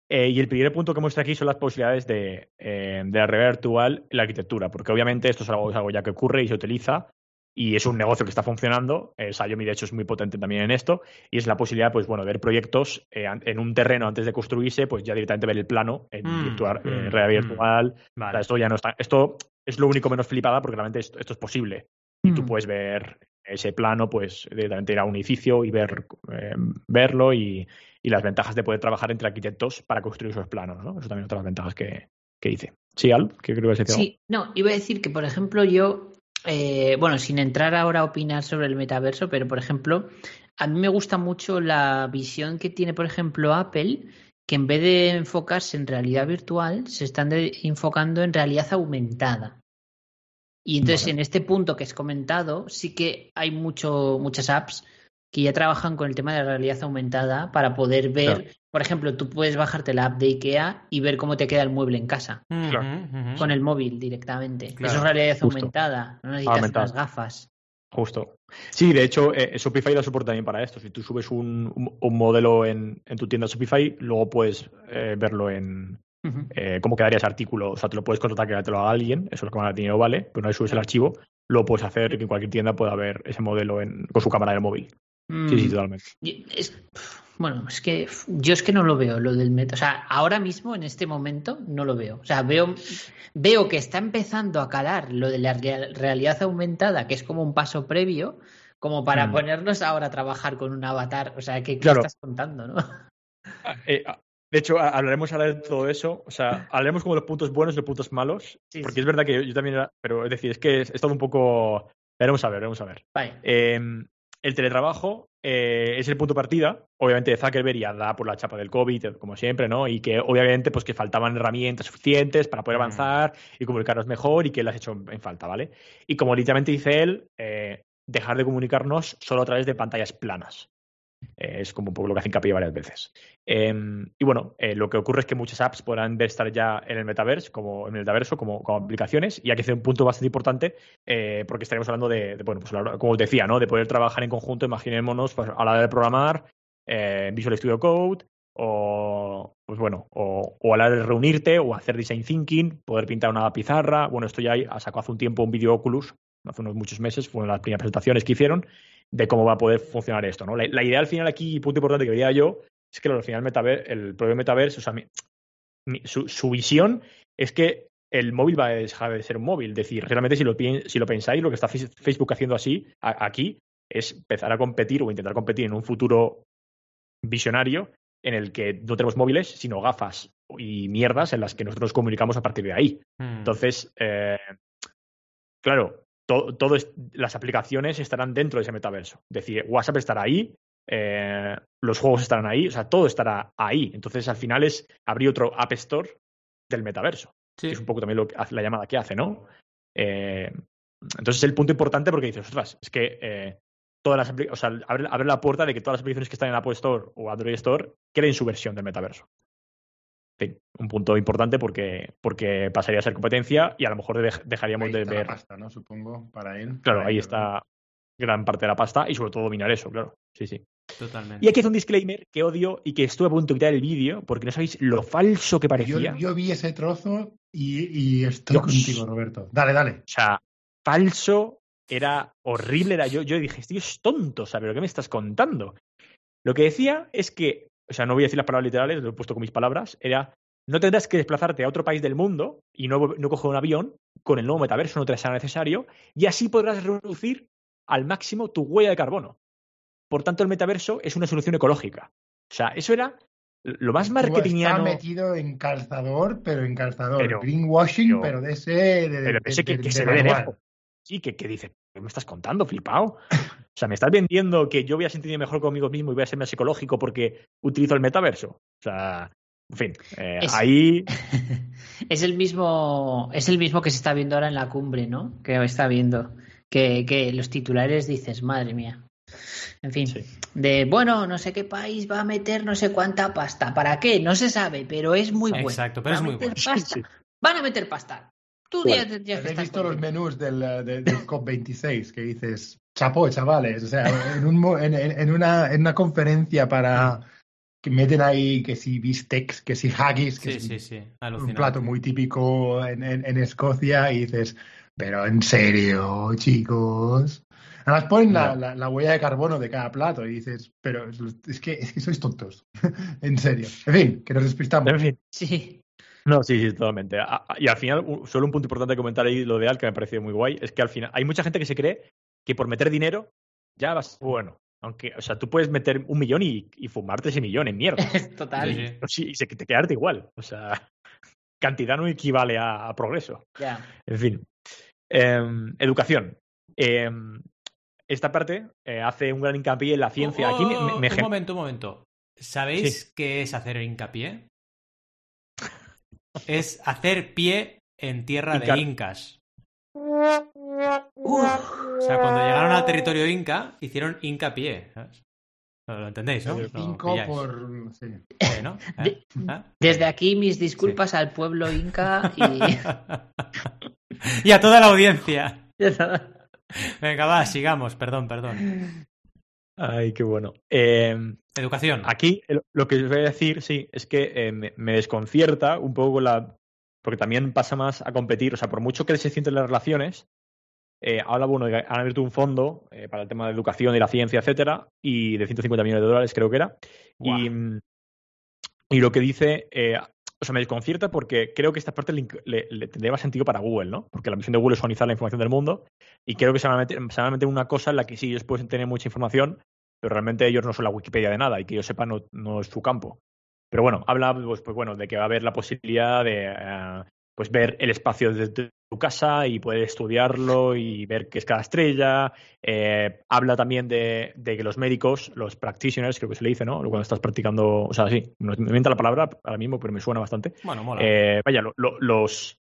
Eh, y el primer punto que muestra aquí son las posibilidades de, eh, de la realidad virtual en la arquitectura, porque obviamente esto es algo, algo, ya que ocurre y se utiliza y es un negocio que está funcionando. Eh, Xiaomi, de hecho, es muy potente también en esto y es la posibilidad, pues bueno, de ver proyectos eh, en un terreno antes de construirse, pues ya directamente ver el plano en mm, virtual, mm, realidad mm. virtual. esto ya no está. Esto es lo único menos flipada porque realmente esto, esto es posible y tú mm. puedes ver ese plano, pues directamente ir a un edificio y ver, eh, verlo y, las ventajas de poder trabajar entre arquitectos para construir esos planos, ¿no? Eso también es otra de las ventajas que, que dice. Sí, Al, ¿qué creo que Sí, no, iba a decir que, por ejemplo, yo, eh, bueno, sin entrar ahora a opinar sobre el metaverso, pero, por ejemplo, a mí me gusta mucho la visión que tiene, por ejemplo, Apple, que en vez de enfocarse en realidad virtual, se están enfocando en realidad aumentada. Y entonces en este punto que has comentado, sí que hay mucho, muchas apps que ya trabajan con el tema de la realidad aumentada para poder ver, por ejemplo, tú puedes bajarte la app de IKEA y ver cómo te queda el mueble en casa. Con el móvil directamente. Eso es realidad aumentada, no necesitas unas gafas. Justo. Sí, de hecho, eh, Shopify da soporte también para esto. Si tú subes un, un, modelo en, en, tu tienda Shopify, luego puedes eh, verlo en, eh, cómo quedaría ese artículo. O sea, te lo puedes contratar que te lo haga alguien, eso es lo que más dinero vale, pero una vez subes el archivo, lo puedes hacer que en cualquier tienda pueda ver ese modelo con su cámara de móvil. Sí, sí, mm. totalmente. bueno, es que yo es que no lo veo, lo del meta. O sea, ahora mismo, en este momento, no lo veo. O sea, veo, veo que está empezando a calar lo de la realidad aumentada, que es como un paso previo, como para mm. ponernos ahora a trabajar con un avatar. O sea, ¿qué, estás contando, no? Ah, eh, ah, de hecho, hablaremos ahora de todo eso. O sea, hablaremos como de los puntos buenos y los puntos malos. porque es verdad que yo, también era. Pero es decir, es que es, todo un poco. Veremos a ver, veremos a ver. Em, el teletrabajo eh, es el punto de partida. Obviamente, Zuckerberg ya da por la chapa del COVID, como siempre, ¿no? Y que obviamente, pues que faltaban herramientas suficientes para poder mm. avanzar y comunicarnos mejor y que las ha hecho en falta, ¿vale? Y como literalmente dice él, eh, dejar de comunicarnos solo a través de pantallas planas. Eh, es como un poco lo que hacen hincapié varias veces. Em, y bueno, eh, lo que ocurre es que muchas apps podrán estar ya en el metaverso, como en el metaverso, como, aplicaciones, y aquí es un punto bastante importante, eh, porque estaremos hablando de, bueno, pues como os decía, ¿no? De poder trabajar en conjunto, imaginémonos, pues, a la hora de programar, Visual Studio Code, o pues bueno, o, a la de reunirte, o hacer design thinking, poder pintar una pizarra. Bueno, esto ya sacó hace un tiempo un vídeo Oculus, hace unos muchos meses, fueron las primeras presentaciones que hicieron, de cómo va a poder funcionar esto. ¿no? La, idea al final aquí, punto importante que veía yo, es que al final el propio metaverso, o sea, su, visión es que el móvil va a dejar de ser un móvil. Es decir, realmente si lo, si lo pensáis, lo que está Facebook haciendo así, aquí, es empezar a competir o intentar competir en un futuro visionario en el que no tenemos móviles, sino gafas y mierdas en las que nosotros nos comunicamos a partir de ahí. Hmm. Entonces, eh, claro, todo, las aplicaciones estarán dentro de ese metaverso. Es decir, WhatsApp estará ahí, eh, los juegos estarán ahí, o sea, todo estará ahí. Entonces, al final es abrir otro App Store del metaverso. es un poco también lo que la llamada que hace, ¿no? Eh, entonces, es el punto importante porque dices, ostras, es que eh, todas las o sea, abre, la puerta de que todas las aplicaciones que están en Apple Store o Android Store creen su versión del metaverso un punto importante porque, porque pasaría a ser competencia y a lo mejor dejaríamos de ver. La pasta, ¿no? Supongo, para él. Claro, ahí está gran parte de la pasta y sobre todo dominar eso, claro. Sí, sí. Totalmente. Y aquí es un disclaimer que odio y que estuve a punto de quitar el vídeo porque no sabéis lo falso que parecía. Yo, vi ese trozo y, estoy contigo, Roberto. Dale, dale. O sea, falso, era horrible. Era yo, yo dije, tío, es tonto, ¿sabes lo que me estás contando? Lo que decía es que, o sea, no voy a decir las palabras literales, lo he puesto con mis palabras, era no tendrás que desplazarte a otro país del mundo y no, no coger un avión con el nuevo metaverso, no te será necesario, y así podrás reducir al máximo tu huella de carbono. Por tanto, el metaverso es una solución ecológica. O sea, eso era lo más marketingiano. Está metido en calzador, pero en calzador. Greenwashing, pero, de ese. De, pero ese que, se ve de lejos. Sí, que, que dice, ¿qué me estás contando, flipado? O sea, me estás vendiendo que yo voy a sentirme mejor conmigo mismo y voy a ser más ecológico porque utilizo el metaverso. O sea, en fin, eh, ahí. es el mismo. Es el mismo que se está viendo ahora en la cumbre, ¿no? Que está viendo. Que, que los titulares dices, madre mía. En fin, de bueno, no sé qué país va a meter no sé cuánta pasta. ¿Para qué? No se sabe, pero es muy bueno. Exacto, pero es muy bueno. Van a meter pasta. Tú ya, ya ¿Has visto los menús del, del, COP26 que dices, chapó, chavales? O sea, en, un, en, en, una, en una conferencia para que meten ahí que si bistecs, que si haggis, que sí, sí, un plato muy típico en, en, Escocia y dices, pero en serio, chicos. Además ponen la, la, huella de carbono de cada plato y dices, pero es que, es que sois tontos. en serio. En fin, que nos despistamos. En fin. Sí. No, sí, sí, totalmente. Y al final, solo un punto importante de comentar ahí lo de Al, que me ha parecido muy guay, es que al final hay mucha gente que se cree que por meter dinero ya vas bueno. Aunque, o sea, tú puedes meter un millón y, fumarte ese millón en mierda. Total. Sí, y se, te quedarte igual. O sea, cantidad no equivale a, progreso. Ya. En fin. Em, educación. Eh, esta parte eh, hace un gran hincapié en la ciencia. Aquí me, un momento, un momento. ¿Sabéis qué es hacer hincapié? Es hacer pie en tierra de incas. O sea, cuando llegaron al territorio inca, hicieron hincapié. Lo entendéis, ¿no? por. ¿Eh? ¿Eh? Desde aquí, mis disculpas al pueblo inca y. y a toda la audiencia. Venga, va, sigamos, perdón, perdón. Ay, qué bueno. Em, Educación. Aquí lo que os voy a decir, sí, es que eh, me, desconcierta un poco la. Porque también pasa más a competir, o sea, por mucho que se sienten las relaciones, eh, habla, bueno, han abierto un fondo eh, para el tema de educación y la ciencia, etcétera, y de 150 millones de dólares, creo que era. Y, y, lo que dice, o sea, me desconcierta porque creo que esta parte le, tendría más sentido para Google, ¿no? Porque la misión de Google es organizar la información del mundo y creo que se van, a meter, se a meter una cosa en la que sí, ellos pueden tener mucha información, pero realmente ellos no son la Wikipedia de nada y que yo sepa no, no es su campo. Pero bueno, habla pues, pues, bueno, de que va a haber la posibilidad de eh, pues ver el espacio desde tu casa y poder estudiarlo y ver qué es cada estrella. Eh, habla también de, que los médicos, los practitioners, creo que se le dice, ¿no? Cuando estás practicando, o sea, sí, me inventa la palabra ahora mismo, pero me suena bastante. Bueno, mola. Eh, vaya, los,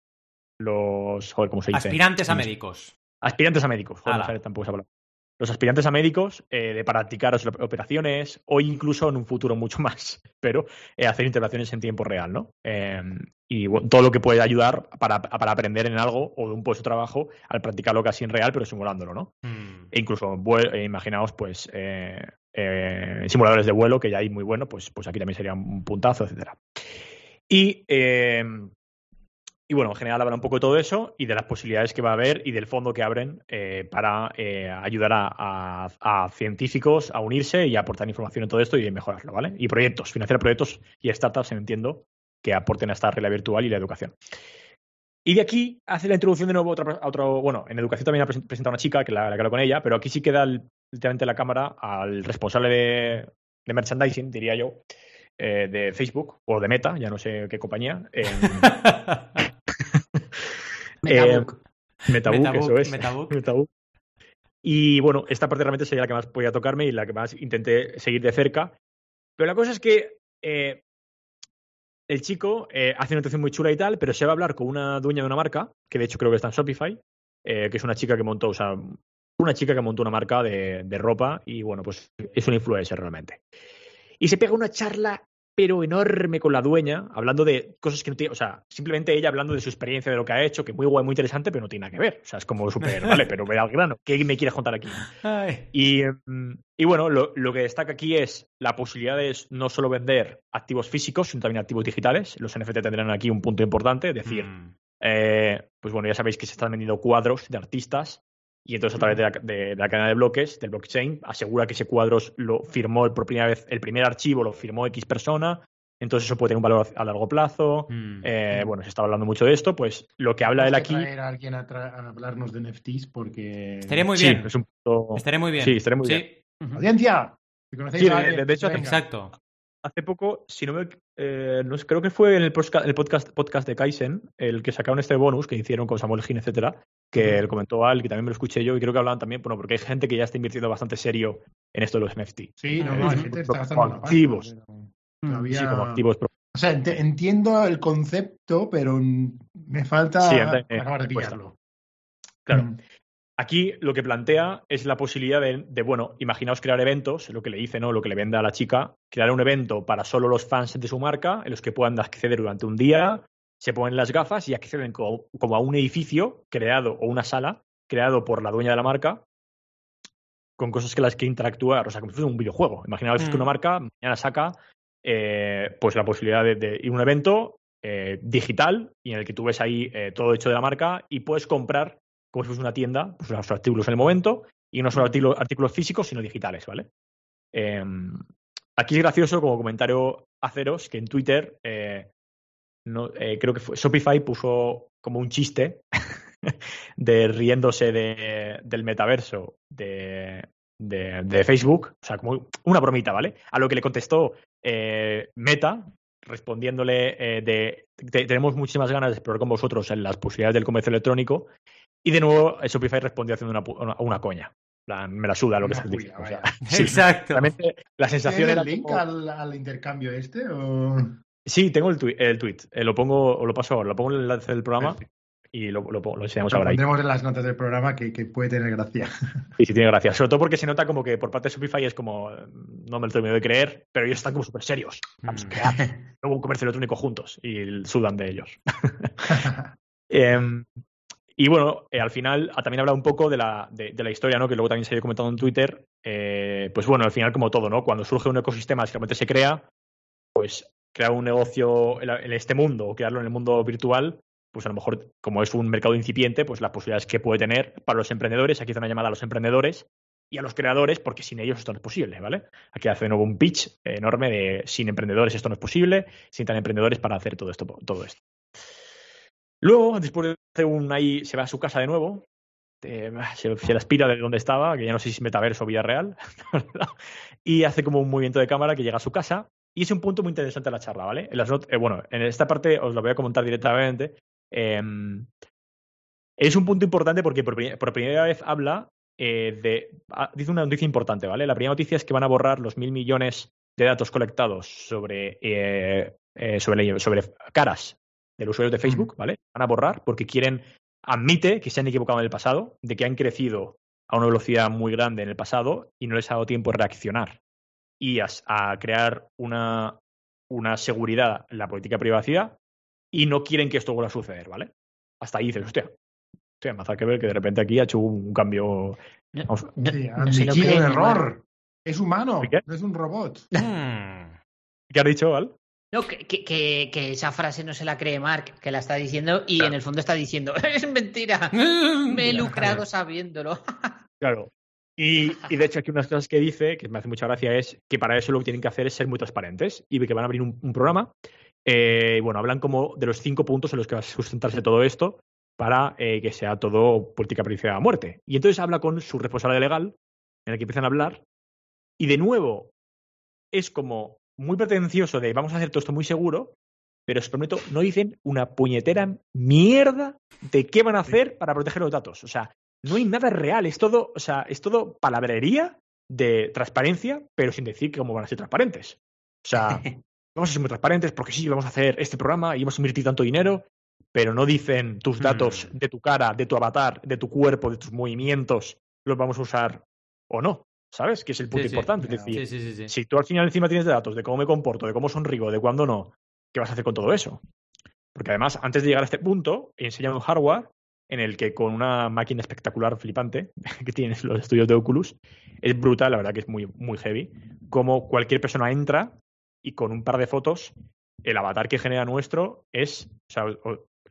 los, joder, ¿cómo se dice? Aspirantes a médicos. Aspirantes a médicos, joder, tampoco esa palabra los aspirantes a médicos eh, de practicar operaciones o incluso en un futuro mucho más, pero eh, hacer intervenciones en tiempo real, ¿no? Em, y todo lo que puede ayudar para, aprender en algo o de un puesto de trabajo al practicarlo casi en real, pero simulándolo, ¿no? Mm. E incluso, eh, imaginaos, pues, simuladores de vuelo, que ya hay muy bueno, pues, pues aquí también sería un puntazo, etcétera. Y em, y bueno, en general habla un poco de todo eso y de las posibilidades que va a haber y del fondo que abren eh, para eh, ayudar a, científicos a unirse y a aportar información en todo esto y mejorarlo, ¿vale? Y proyectos, financiar proyectos y startups, entiendo, que aporten a esta realidad virtual y la educación. Y de aquí hace la introducción de nuevo a otro, bueno, en educación también ha presentado una chica que la, que hablo con ella, pero aquí sí queda literalmente la cámara al responsable de, de merchandising, diría yo, eh, de Facebook o de Meta, ya no sé qué compañía. Metabook. Eh, Metabook, eso es. Metabook. Y bueno, esta parte realmente sería la que más podía tocarme y la que más intenté seguir de cerca. Pero la cosa es que eh, el chico eh, hace una intención muy chula y tal, pero se va a hablar con una dueña de una marca, que de hecho creo que está en Shopify, que es una chica que montó, o sea, una chica que montó una marca de, de ropa y bueno, pues es un influencer realmente. Y se pega una charla pero enorme con la dueña, hablando de cosas que no tiene, o sea, simplemente ella hablando de su experiencia, de lo que ha hecho, que muy guay, muy interesante, pero no tiene nada que ver. O sea, es como súper, vale, pero ve al grano, ¿qué me quieres contar aquí? Y, mm, y, bueno, lo, lo, que destaca aquí es la posibilidad de no solo vender activos físicos, sino también activos digitales. Los NFT tendrán aquí un punto importante, es decir, mm. eh, pues bueno, ya sabéis que se están vendiendo cuadros de artistas y entonces a través de la, de, la, cadena de bloques, del blockchain, asegura que ese cuadro lo firmó por primera vez, el primer archivo lo firmó X persona, entonces eso puede tener un valor a largo plazo. Mm. Eh, bueno, se está hablando mucho de esto, pues lo que habla él aquí... traer a alguien a, hablarnos de NFTs porque... Estaría muy bien. Sí, es un punto... Estaría muy bien. Sí, estaría muy bien. ¡Audiencia! sí, de, hecho, exacto hace poco, si no me. Eh, no, creo que fue en el podcast, el podcast, podcast de Kaizen, el que sacaron este bonus que hicieron con Samuel Gin, etcétera, que él comentó Al, que también me lo escuché yo, y creo que hablaban también, bueno, porque hay gente que ya está invirtiendo bastante serio en esto de los NFT. Sí, no, no, hay gente está gastando activos. Sí, como activos. O sea, entiendo el concepto, pero me falta acabar de pillarlo. Claro. Mm. Aquí lo que plantea es la posibilidad de, bueno, imaginaos crear eventos, lo que le dice, ¿no? Lo que le vende a la chica, crear un evento para solo los fans de su marca, en los que puedan acceder durante un día, se ponen las gafas y acceden como, a un edificio creado o una sala creado por la dueña de la marca con cosas que las que interactuar, o sea, como si fuera un videojuego. Imaginaos que una mm. marca mañana saca eh, pues la posibilidad de, ir a un evento eh, digital y en el que tú ves ahí eh, todo hecho de la marca y puedes comprar como si fuese una tienda, pues los artículos en el momento, y no solo artículos, físicos, sino digitales, ¿vale? Em, aquí es gracioso, como comentario haceros, que en Twitter, eh, no, eh, creo que fue, Shopify puso como un chiste de riéndose de, del metaverso de, de, Facebook, o sea, como una bromita, ¿vale? A lo que le contestó eh, Meta, respondiéndole de, tenemos muchísimas ganas de explorar con vosotros en las posibilidades del comercio electrónico y de nuevo, Shopify respondió haciendo una, una, coña. me la suda lo que se dice. Exacto. La sensación era. el link al, intercambio este? O... Sí, tengo el, tweet. El tweet. Eh, lo pongo, o lo paso ahora, lo pongo en el enlace del programa y lo, lo, lo enseñamos ahora. Lo pondremos en las notas del programa que, que, puede tener gracia. Sí, sí, tiene gracia. Sobre todo porque se nota como que por parte de Shopify es como, no me lo termino de creer, pero ellos están como súper serios. Vamos a crear luego un comercio electrónico juntos y sudan de ellos. eh, y bueno, eh, al final ah, también habla un poco de la, de, la, historia, ¿no? Que luego también se ha comentado en Twitter. Eh, pues bueno, al final, como todo, ¿no? Cuando surge un ecosistema, si realmente se crea, pues crear un negocio en, este mundo o crearlo en el mundo virtual, pues a lo mejor, como es un mercado incipiente, pues las posibilidades que puede tener para los emprendedores, aquí hace una llamada a los emprendedores y a los creadores, porque sin ellos esto no es posible, ¿vale? Aquí hace de nuevo un pitch enorme de sin emprendedores esto no es posible, sin tan emprendedores para hacer todo esto, todo esto. Luego, después de hacer un ahí, se va a su casa de nuevo. se, se aspira de donde estaba, que ya no sé si es metaverso o vida real. y hace como un movimiento de cámara que llega a su casa. Y es un punto muy interesante de la charla, ¿vale? Eh, bueno, en esta parte os lo voy a comentar directamente. Em, es un punto importante porque por, primera vez habla eh, de. Ah, dice una noticia importante, ¿vale? La primera noticia es que van a borrar los mil millones de datos colectados sobre, eh, sobre, sobre caras de los usuarios de Facebook, ¿vale? Van a borrar porque quieren, admite que se han equivocado en el pasado, de que han crecido a una velocidad muy grande en el pasado y no les ha dado tiempo de reaccionar y a, crear una, una seguridad en la política de privacidad y no quieren que esto vuelva a suceder, ¿vale? Hasta ahí dices, hostia, hostia, más que ver que de repente aquí ha hecho un, cambio. Vamos, error. Es humano, no es un robot. ¿Qué has dicho, Val? No, que, que, que, esa frase no se la cree Mark, que la está diciendo y en el fondo está diciendo, es mentira, me he lucrado sabiéndolo. claro. Y, y, de hecho aquí unas cosas que dice, que me hace mucha gracia, es que para eso lo que tienen que hacer es ser muy transparentes y que van a abrir un, programa. Eh, bueno, hablan como de los cinco puntos en los que va a sustentarse todo esto para eh, que sea todo política principal a muerte. Y entonces habla con su responsable legal, en el que empiezan a hablar, y de nuevo es como muy pretencioso de vamos a hacer todo esto muy seguro, pero os prometo, no dicen una puñetera mierda de qué van a hacer para proteger los datos. O sea, no hay nada real, es todo, o sea, es todo palabrería de transparencia, pero sin decir cómo van a ser transparentes. O sea, vamos a ser muy transparentes porque sí, vamos a hacer este programa y vamos a invertir tanto dinero, pero no dicen tus datos hmm. de tu cara, de tu avatar, de tu cuerpo, de tus movimientos, los vamos a usar o no. ¿sabes? Que es el punto importante. es decir, si tú al final encima tienes datos de cómo me comporto, de cómo sonrío, de cuándo no, ¿qué vas a hacer con todo eso? Porque además, antes de llegar a este punto, enseñan un hardware en el que con una máquina espectacular, flipante, que tienes los estudios de Oculus, es brutal, la verdad que es muy, muy heavy, como cualquier persona entra y con un par de fotos, el avatar que genera nuestro es, o sea,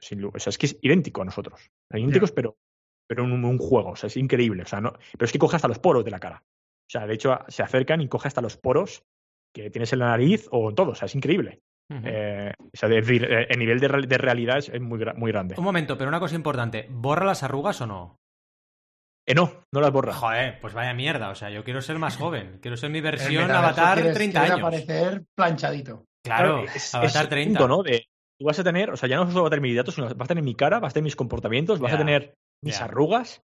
sin, es que es idéntico a nosotros. idénticos, pero, pero en un, juego, o sea, es increíble. O sea, no, pero es que coge hasta los poros de la cara. O sea, de hecho, se acercan y coge hasta los poros que tienes en la nariz o en todo, o sea, es increíble. Eh, o sea, decir, eh, el nivel de, realidad es muy, muy grande. Un momento, pero una cosa importante, ¿borra las arrugas o no? Eh, no, no las borra. Joder, pues vaya mierda. O sea, yo quiero ser más joven. Quiero ser mi versión Avatar de 30 años. aparecer planchadito. Claro, es, Avatar 30. Punto, ¿no? De, tú vas a tener, o sea, ya no solo vas a tener mis datos, sino vas a tener mi cara, vas a tener mis comportamientos, vas a tener mis arrugas,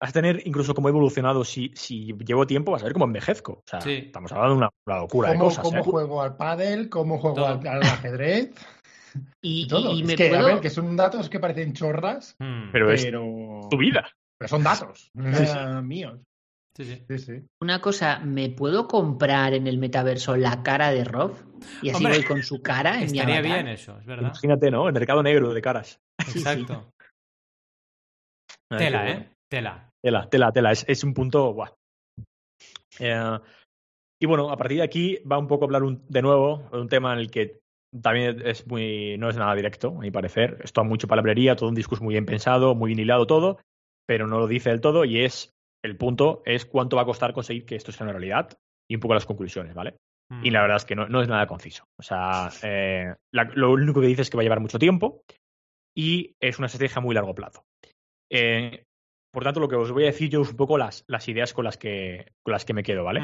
vas a tener incluso cómo he evolucionado si, si llevo tiempo, vas a ver cómo envejezco. O sea, estamos hablando de una, locura de cosas. Cómo ¿eh? juego al pádel, cómo juego al, ajedrez. Y, todo. es que, a ver, que son datos que parecen chorras, hmm. pero, es tu vida. Pero son datos míos. Sí, sí. Una cosa, ¿me puedo comprar en el metaverso la cara de Rob? Y así voy con su cara en Estaría bien eso, es verdad. Imagínate, ¿no? El mercado negro de caras. Exacto. Tela, ¿eh? Tela. Tela, tela, tela. Es, un punto. Buah. Eh, y bueno, a partir de aquí va un poco a hablar de nuevo de un tema en el que también es muy. no es nada directo, a mi parecer. Esto mucho palabrería, todo un discurso muy bien pensado, muy bien hilado todo, pero no lo dice del todo y es. El punto es cuánto va a costar conseguir que esto sea una realidad y un poco las conclusiones, ¿vale? Y la mm. verdad es que no, es nada conciso. O sea, eh, lo único que dice es que va a llevar mucho tiempo y es una estrategia a muy largo plazo. Eh, por tanto, lo que os voy a decir yo es un poco las, las ideas con las, que, con las que me quedo, ¿vale?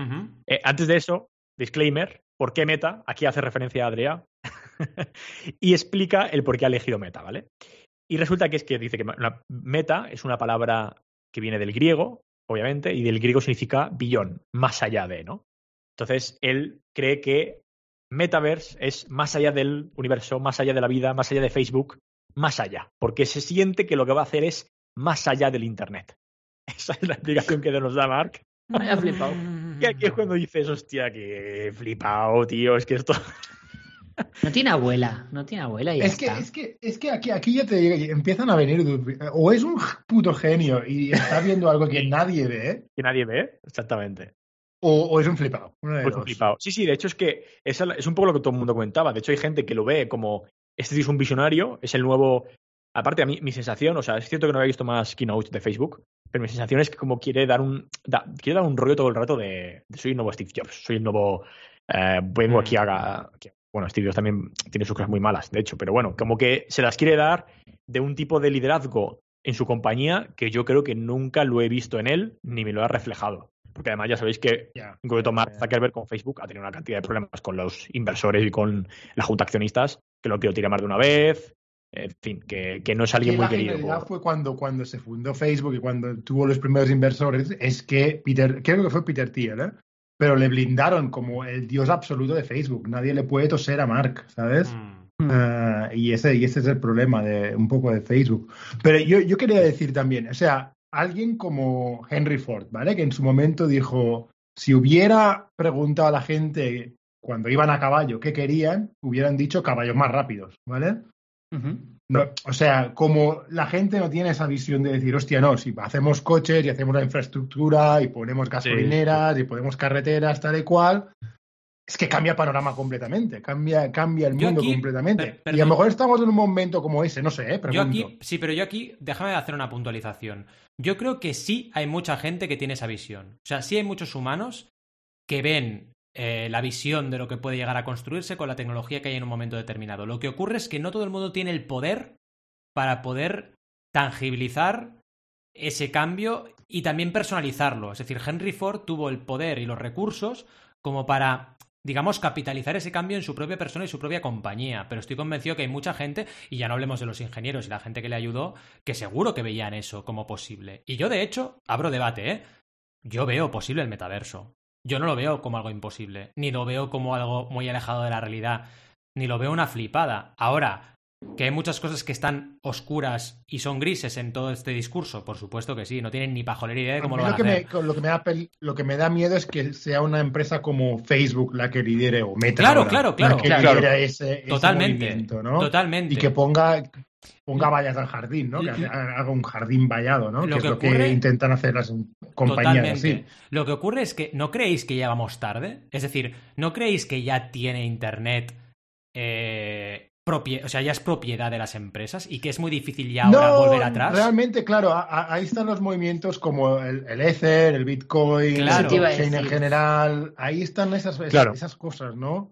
Eh, antes de eso, disclaimer, ¿por qué Meta? Aquí hace referencia a Adrea y explica el por qué ha elegido Meta, ¿vale? Y resulta que es que dice que Meta es una palabra que viene del griego, obviamente, y del griego significa billón, más allá de, ¿no? Entonces, él cree que Metaverse es más allá del universo, más allá de la vida, más allá de Facebook, más allá, porque se siente que lo que va a hacer es más allá del Internet. Esa es la explicación que nos da Mark. Me ha flipado. Y aquí es cuando dices, hostia, que flipado, tío, es que esto... No tiene abuela, no tiene abuela y es que, Es que, es que aquí, aquí ya te digo, empiezan a venir, o es un puto genio y está viendo algo que nadie ve. Que nadie ve, exactamente. O, es un flipado. es un flipado. Sí, sí, de hecho es que es, es un poco lo que todo el mundo comentaba. De hecho hay gente que lo ve como, este es un visionario, es el nuevo Aparte, a mí, mi sensación, o sea, es cierto que no había visto más keynote de Facebook, pero mi sensación es que como quiere dar un, quiere dar un rollo todo el rato de, soy el nuevo Steve Jobs, soy el nuevo, eh, vengo aquí a, bueno, Steve Jobs también tiene sus cosas muy malas, de hecho, pero bueno, como que se las quiere dar de un tipo de liderazgo en su compañía que yo creo que nunca lo he visto en él ni me lo ha reflejado. Porque además ya sabéis que, yeah. concreto, Mark Zuckerberg con Facebook ha tenido una cantidad de problemas con los inversores y con la junta accionistas, que lo quiero tirar más de una vez, en fin, que, que no es alguien muy querido. La fue cuando, cuando se fundó Facebook y cuando tuvo los primeros inversores, es que Peter, creo que fue Peter Thiel, ¿eh? Pero le blindaron como el dios absoluto de Facebook. Nadie le puede toser a Mark, ¿sabes? Mm. Uh, y, ese, y ese es el problema de un poco de Facebook. Pero yo, yo quería decir también, o sea, alguien como Henry Ford, ¿vale? Que en su momento dijo, si hubiera preguntado a la gente cuando iban a caballo qué querían, hubieran dicho caballos más rápidos, ¿vale? O sea, como la gente no tiene esa visión de decir, hostia, no, si hacemos coches y hacemos la infraestructura y ponemos gasolineras y ponemos carreteras, tal y cual, es que cambia el panorama completamente, cambia, cambia el mundo completamente. y a lo mejor estamos en un momento como ese, no sé, ¿eh? Yo aquí, sí, pero yo aquí, déjame hacer una puntualización. Yo creo que sí hay mucha gente que tiene esa visión. O sea, sí hay muchos humanos que ven eh, la visión de lo que puede llegar a construirse con la tecnología que hay en un momento determinado. Lo que ocurre es que no todo el mundo tiene el poder para poder tangibilizar ese cambio y también personalizarlo. Es decir, Henry Ford tuvo el poder y los recursos como para, digamos, capitalizar ese cambio en su propia persona y su propia compañía. Pero estoy convencido que hay mucha gente, y ya no hablemos de los ingenieros y la gente que le ayudó, que seguro que veían eso como posible. Y yo, de hecho, abro debate, ¿eh? Yo veo posible el metaverso yo no lo veo como algo imposible, ni lo veo como algo muy alejado de la realidad, ni lo veo una flipada. Ahora, Que hay muchas cosas que están oscuras y son grises en todo este discurso, por supuesto que sí, no tienen ni pajolera idea de cómo lo van a hacer. lo, que me da, lo que me da miedo es que sea una empresa como Facebook la que lidere o Meta. Claro, claro, claro. La que lidere ese, totalmente, ¿no? Totalmente. Y que ponga ponga vallas al jardín, ¿no? Que haga un jardín vallado, ¿no? que, es lo que intentan hacer las compañías. Lo que ocurre es que no creéis que ya vamos tarde. Es decir, ¿no creéis que ya tiene internet eh, o sea, ya es propiedad de las empresas y que es muy difícil ya ahora volver atrás. Realmente, claro, ahí están los movimientos como el, Ether, el Bitcoin, el blockchain en general. Ahí están esas, esas, cosas, ¿no?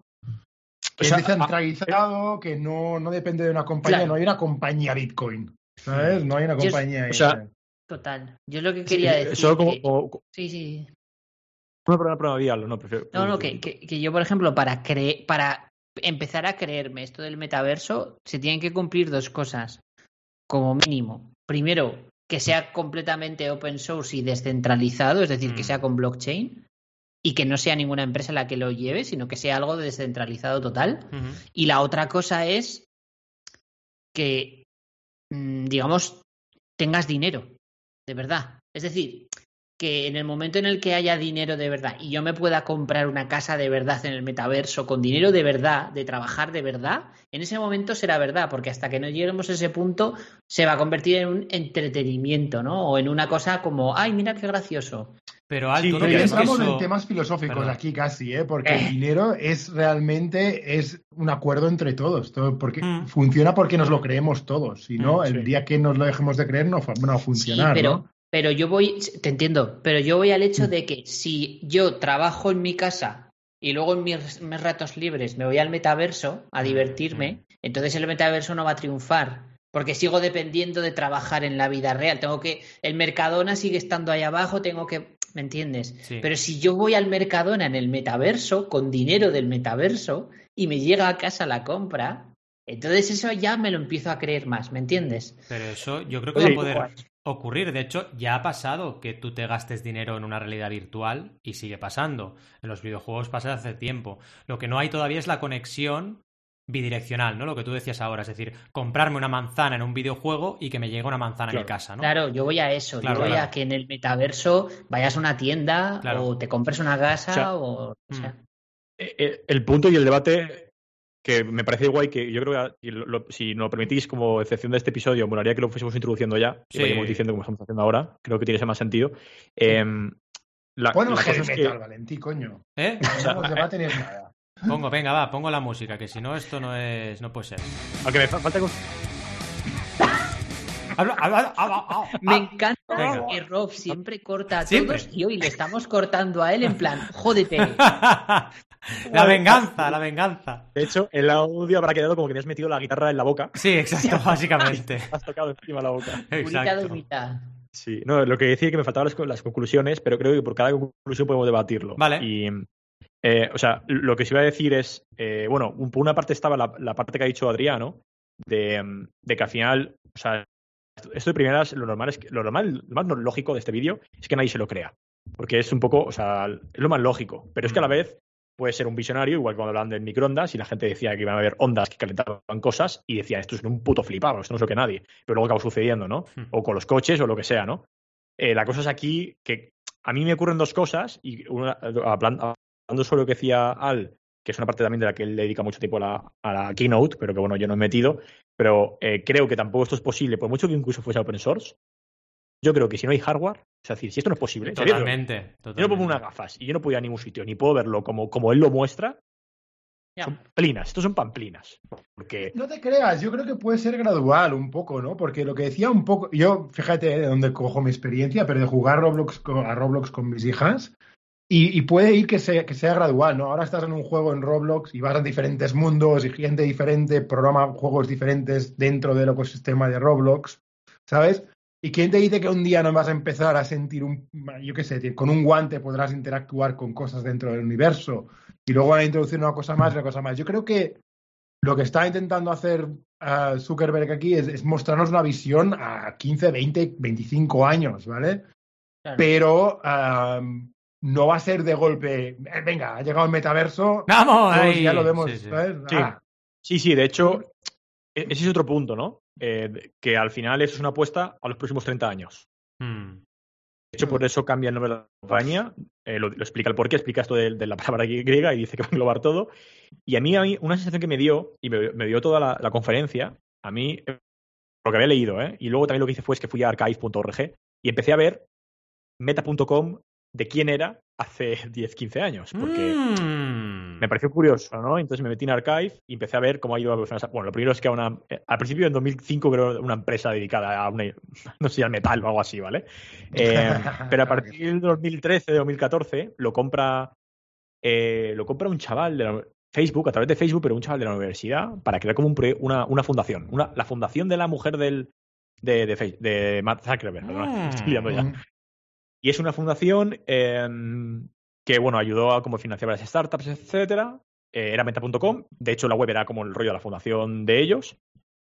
Que es descentralizado, que no, no depende de una compañía, no hay una compañía Bitcoin. ¿Sabes? No hay una compañía. o sea, total. Yo lo que quería decir. Solo como, Sí, sí. No, no, no, prefiero, no, no, que, que, yo, por ejemplo, para, cre para empezar a creerme esto del metaverso, se tienen que cumplir dos cosas, como mínimo. Primero, que sea completamente open source y descentralizado, es decir, que mm. sea con blockchain y que no sea ninguna empresa la que lo lleve, sino que sea algo descentralizado total. Y la otra cosa es que, mm, digamos, tengas dinero, de verdad. Es decir, que en el momento en el que haya dinero de verdad y yo me pueda comprar una casa de verdad en el metaverso con dinero de verdad, de trabajar de verdad, en ese momento será verdad, porque hasta que no lleguemos a ese punto se va a convertir en un entretenimiento, ¿no? O en una cosa como, ay, mira qué gracioso. Pero alto, ¿no? entramos en temas filosóficos aquí casi, ¿eh? Porque el eh. dinero es realmente es un acuerdo entre todos, porque mm. funciona porque nos lo creemos todos, si no, mm, el día que nos lo dejemos de creer no, va a funcionar, pero, pero yo voy, te entiendo, pero yo voy al hecho mm. de que si yo trabajo en mi casa y luego en mis, ratos libres me voy al metaverso a mm, divertirme, mm. entonces el metaverso no va a triunfar. Porque sigo dependiendo de trabajar en la vida real. Tengo que. El Mercadona sigue estando ahí abajo, tengo que. ¿Me entiendes? Pero si yo voy al Mercadona en el metaverso, con dinero del metaverso, y me llega a casa la compra, entonces eso ya me lo empiezo a creer más, ¿me entiendes? Pero eso yo creo que va a poder ocurrir. De hecho, ya ha pasado que tú te gastes dinero en una realidad virtual y sigue pasando. En los videojuegos pasa hace tiempo. Lo que no hay todavía es la conexión bidireccional, ¿no? Lo que tú decías ahora, es decir, comprarme una manzana en un videojuego y que me llegue una manzana a mi casa, ¿no? Claro, yo voy a eso, yo voy a que en el metaverso vayas a una tienda o te compres una casa o, mm. eh, eh, El punto y el debate que me parece guay que yo creo que si nos lo permitís como excepción de este episodio, me haría que lo fuésemos introduciendo ya, y vayamos diciendo como estamos haciendo ahora, creo que tiene ese más sentido. Eh, la, bueno, es metal, Valentí, coño. ¿Eh? No ni nada. Pongo, venga, va, pongo la música, que si no, esto no es. no puede ser. Aunque me falta. Me encanta que Rob siempre corta a todos y hoy le estamos cortando a él en plan, jódete. La venganza, la venganza. De hecho, el audio habrá quedado como que me has metido la guitarra en la boca. Sí, exacto, básicamente. has tocado encima la boca. Exacto. Sí, no, lo que decía que me faltaban las, conclusiones, pero creo que por cada conclusión podemos debatirlo. Vale. Y, eh, o sea, lo que se iba a decir es, eh, bueno, por una parte estaba la, parte que ha dicho Adriano, de, de, que al final, o sea, esto de primeras, lo normal es que, lo normal, lo más lógico de este vídeo es que nadie se lo crea. Porque es un poco, o sea, es lo más lógico. Pero es que a la mm. vez puede ser un visionario, igual cuando hablaban de microondas y la gente decía que iban a haber ondas que calentaban cosas y decía, esto es un puto flipado, esto no es lo que nadie. Pero luego acabó sucediendo, ¿no? Hmm. O con los coches o lo que sea, ¿no? Eh, la cosa es aquí que a mí me ocurren dos cosas y hablando sobre lo que decía Al, que es una parte también de la que él le dedica mucho tiempo a la, keynote, pero que bueno, yo no he metido, pero eh, creo que tampoco esto es posible, por mucho que incluso fuese open source, yo creo que si no hay hardware, es decir, si esto no es posible, totalmente, yo no pongo unas gafas y yo no puedo ir a ningún sitio, ni puedo verlo como, como él lo muestra, son pamplinas, estos son pamplinas. Porque... No te creas, yo creo que puede ser gradual un poco, ¿no? Porque lo que decía un poco, yo fíjate de dónde cojo mi experiencia, pero de jugar Roblox a Roblox con mis hijas, y, puede ir que sea, que sea gradual, ¿no? Ahora estás en un juego en Roblox y vas a diferentes mundos y gente diferente, programa juegos diferentes dentro del ecosistema de Roblox, ¿sabes? ¿Y quién te dice que un día no vas a empezar a sentir un, yo qué sé, con un guante podrás interactuar con cosas dentro del universo y luego van a introducir una cosa más, una cosa más? Yo creo que lo que está intentando hacer uh, Zuckerberg aquí es, mostrarnos una visión a 15, 20, 25 años, ¿vale? Pero no va a ser de golpe, eh, venga, ha llegado el metaverso, vamos, ya lo vemos, ah. sí, sí, de hecho, e-, ese es otro punto, ¿no? Eh, que al final eso es una apuesta a los próximos 30 años. Hmm. De hecho, por eso cambia el nombre de la compañía. Eh, lo, explica el porqué, explica esto de, la palabra griega y dice que va a englobar todo. Y a mí, a mí una sensación que me dio, y me, dio toda la, conferencia, a mí, lo que había leído, ¿eh? y luego también lo que hice fue es que fui a archive.org y empecé a ver meta.com de quién era hace 10, 15 años, porque mm. me pareció curioso, ¿no? Entonces me metí en Archive y empecé a ver cómo ha ido evolucionando. Bueno, lo primero es que a una, eh, al principio en 2005 creo una empresa dedicada a una, no sé, al metal o algo así, ¿vale? Eh, pero a partir del 2013, 2014 lo compra, eh, lo compra un chaval de Facebook, a través de Facebook, pero un chaval de la universidad, para crear como un una, una fundación, una, la fundación de la mujer del, de, de, de Matt Zuckerberg, estoy liando ya. Y es una fundación em, que, bueno, ayudó a como financiar las startups, etcétera. Eh, era meta.com. De hecho, la web era como el rollo de la fundación de ellos.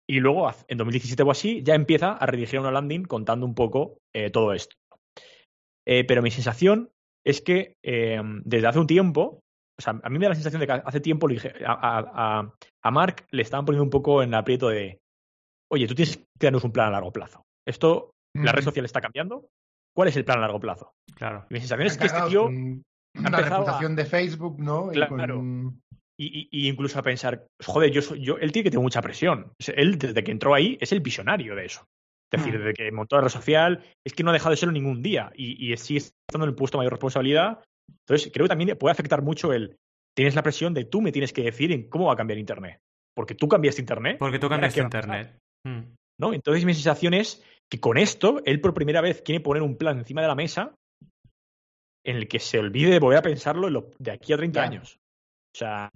Y luego, en 2017 o así, ya empieza a redigir una landing contando un poco eh, todo esto. Eh, pero mi sensación es que em, desde hace un tiempo, o sea, a mí me da la sensación de que hace tiempo le dije, a, a, Mark le estaban poniendo un poco en aprieto de, oye, tú tienes que darnos un plan a largo plazo. Esto, la red social está cambiando, ¿Cuál es el plan a largo plazo? Claro. mi sensación es que este tío. Una reputación de Facebook, ¿no? Claro. Y, incluso a pensar, joder, yo, soy, yo, él tiene que tener mucha presión. Él, desde que entró ahí, es el visionario de eso. Es decir, mm. desde que montó la red social, es que no ha dejado de serlo ningún día y, y sigue estando en el puesto de mayor responsabilidad. Entonces, creo que también puede afectar mucho el. Tienes la presión de tú me tienes que decir en cómo va a cambiar Internet. Porque tú cambiaste Internet. Porque tú cambiaste Internet. Mm. ¿No? Entonces, mi sensación es que con esto él por primera vez quiere poner un plan encima de la mesa en el que se olvide de volver a pensarlo de aquí a 30 años. O sea,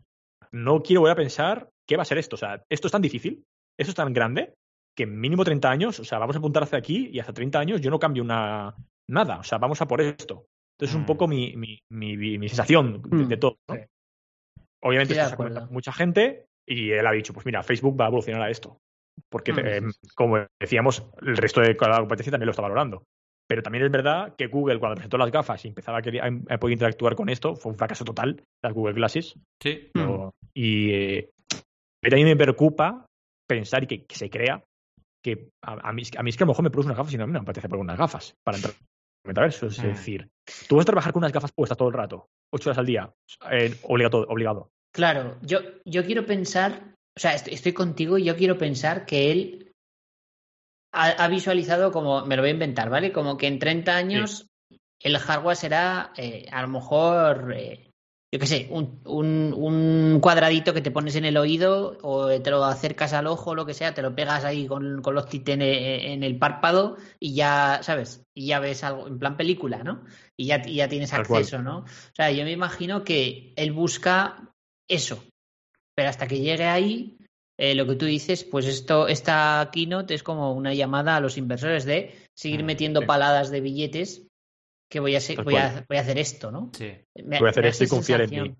no quiero volver a pensar qué va a ser esto. O sea, esto es tan difícil, esto es tan grande, que en mínimo 30 años, o sea, vamos a apuntar hacia aquí y hasta 30 años yo no cambio una, nada. O sea, vamos a por esto. Entonces es un poco mm. mi, mi, mi, sensación de, mm. todo. Obviamente esto se mucha gente y él ha dicho, pues mira, Facebook va a evolucionar a esto. Porque, eh, como decíamos, el resto de la competencia también lo está valorando. Pero también es verdad que Google, cuando presentó las gafas y empezaba a, querer, a poder interactuar con esto, fue un fracaso total, las Google Glasses. Sí. Y eh, a mí me preocupa pensar y que, se crea que a, mí, a mí es que a lo mejor me produce unas gafas y no, a mí no me apetece poner unas gafas para entrar en el metaverso. Es mm. decir, tú vas a trabajar con unas gafas puestas todo el rato, ocho horas al día, eh, obligado, obligado. Claro, yo, yo quiero pensar o sea, estoy, contigo y yo quiero pensar que él ha, visualizado como, me lo voy a inventar, ¿vale? Como que en 30 años el hardware será eh, a lo mejor, eh, yo qué sé, un, un, cuadradito que te pones en el oído o te lo acercas al ojo, lo que sea, te lo pegas ahí con, con los títenes en el párpado y ya, ¿sabes? Y ya ves algo, en plan película, ¿no? Y ya, y ya tienes acceso, ¿no? O sea, yo me imagino que él busca eso, pero hasta que llegue ahí, eh, lo que tú dices, pues esto, esta keynote es como una llamada a los inversores de seguir ah, metiendo paladas de billetes que voy a, voy a, voy a hacer esto, ¿no? Sí. voy a hacer esto y confiar en mí.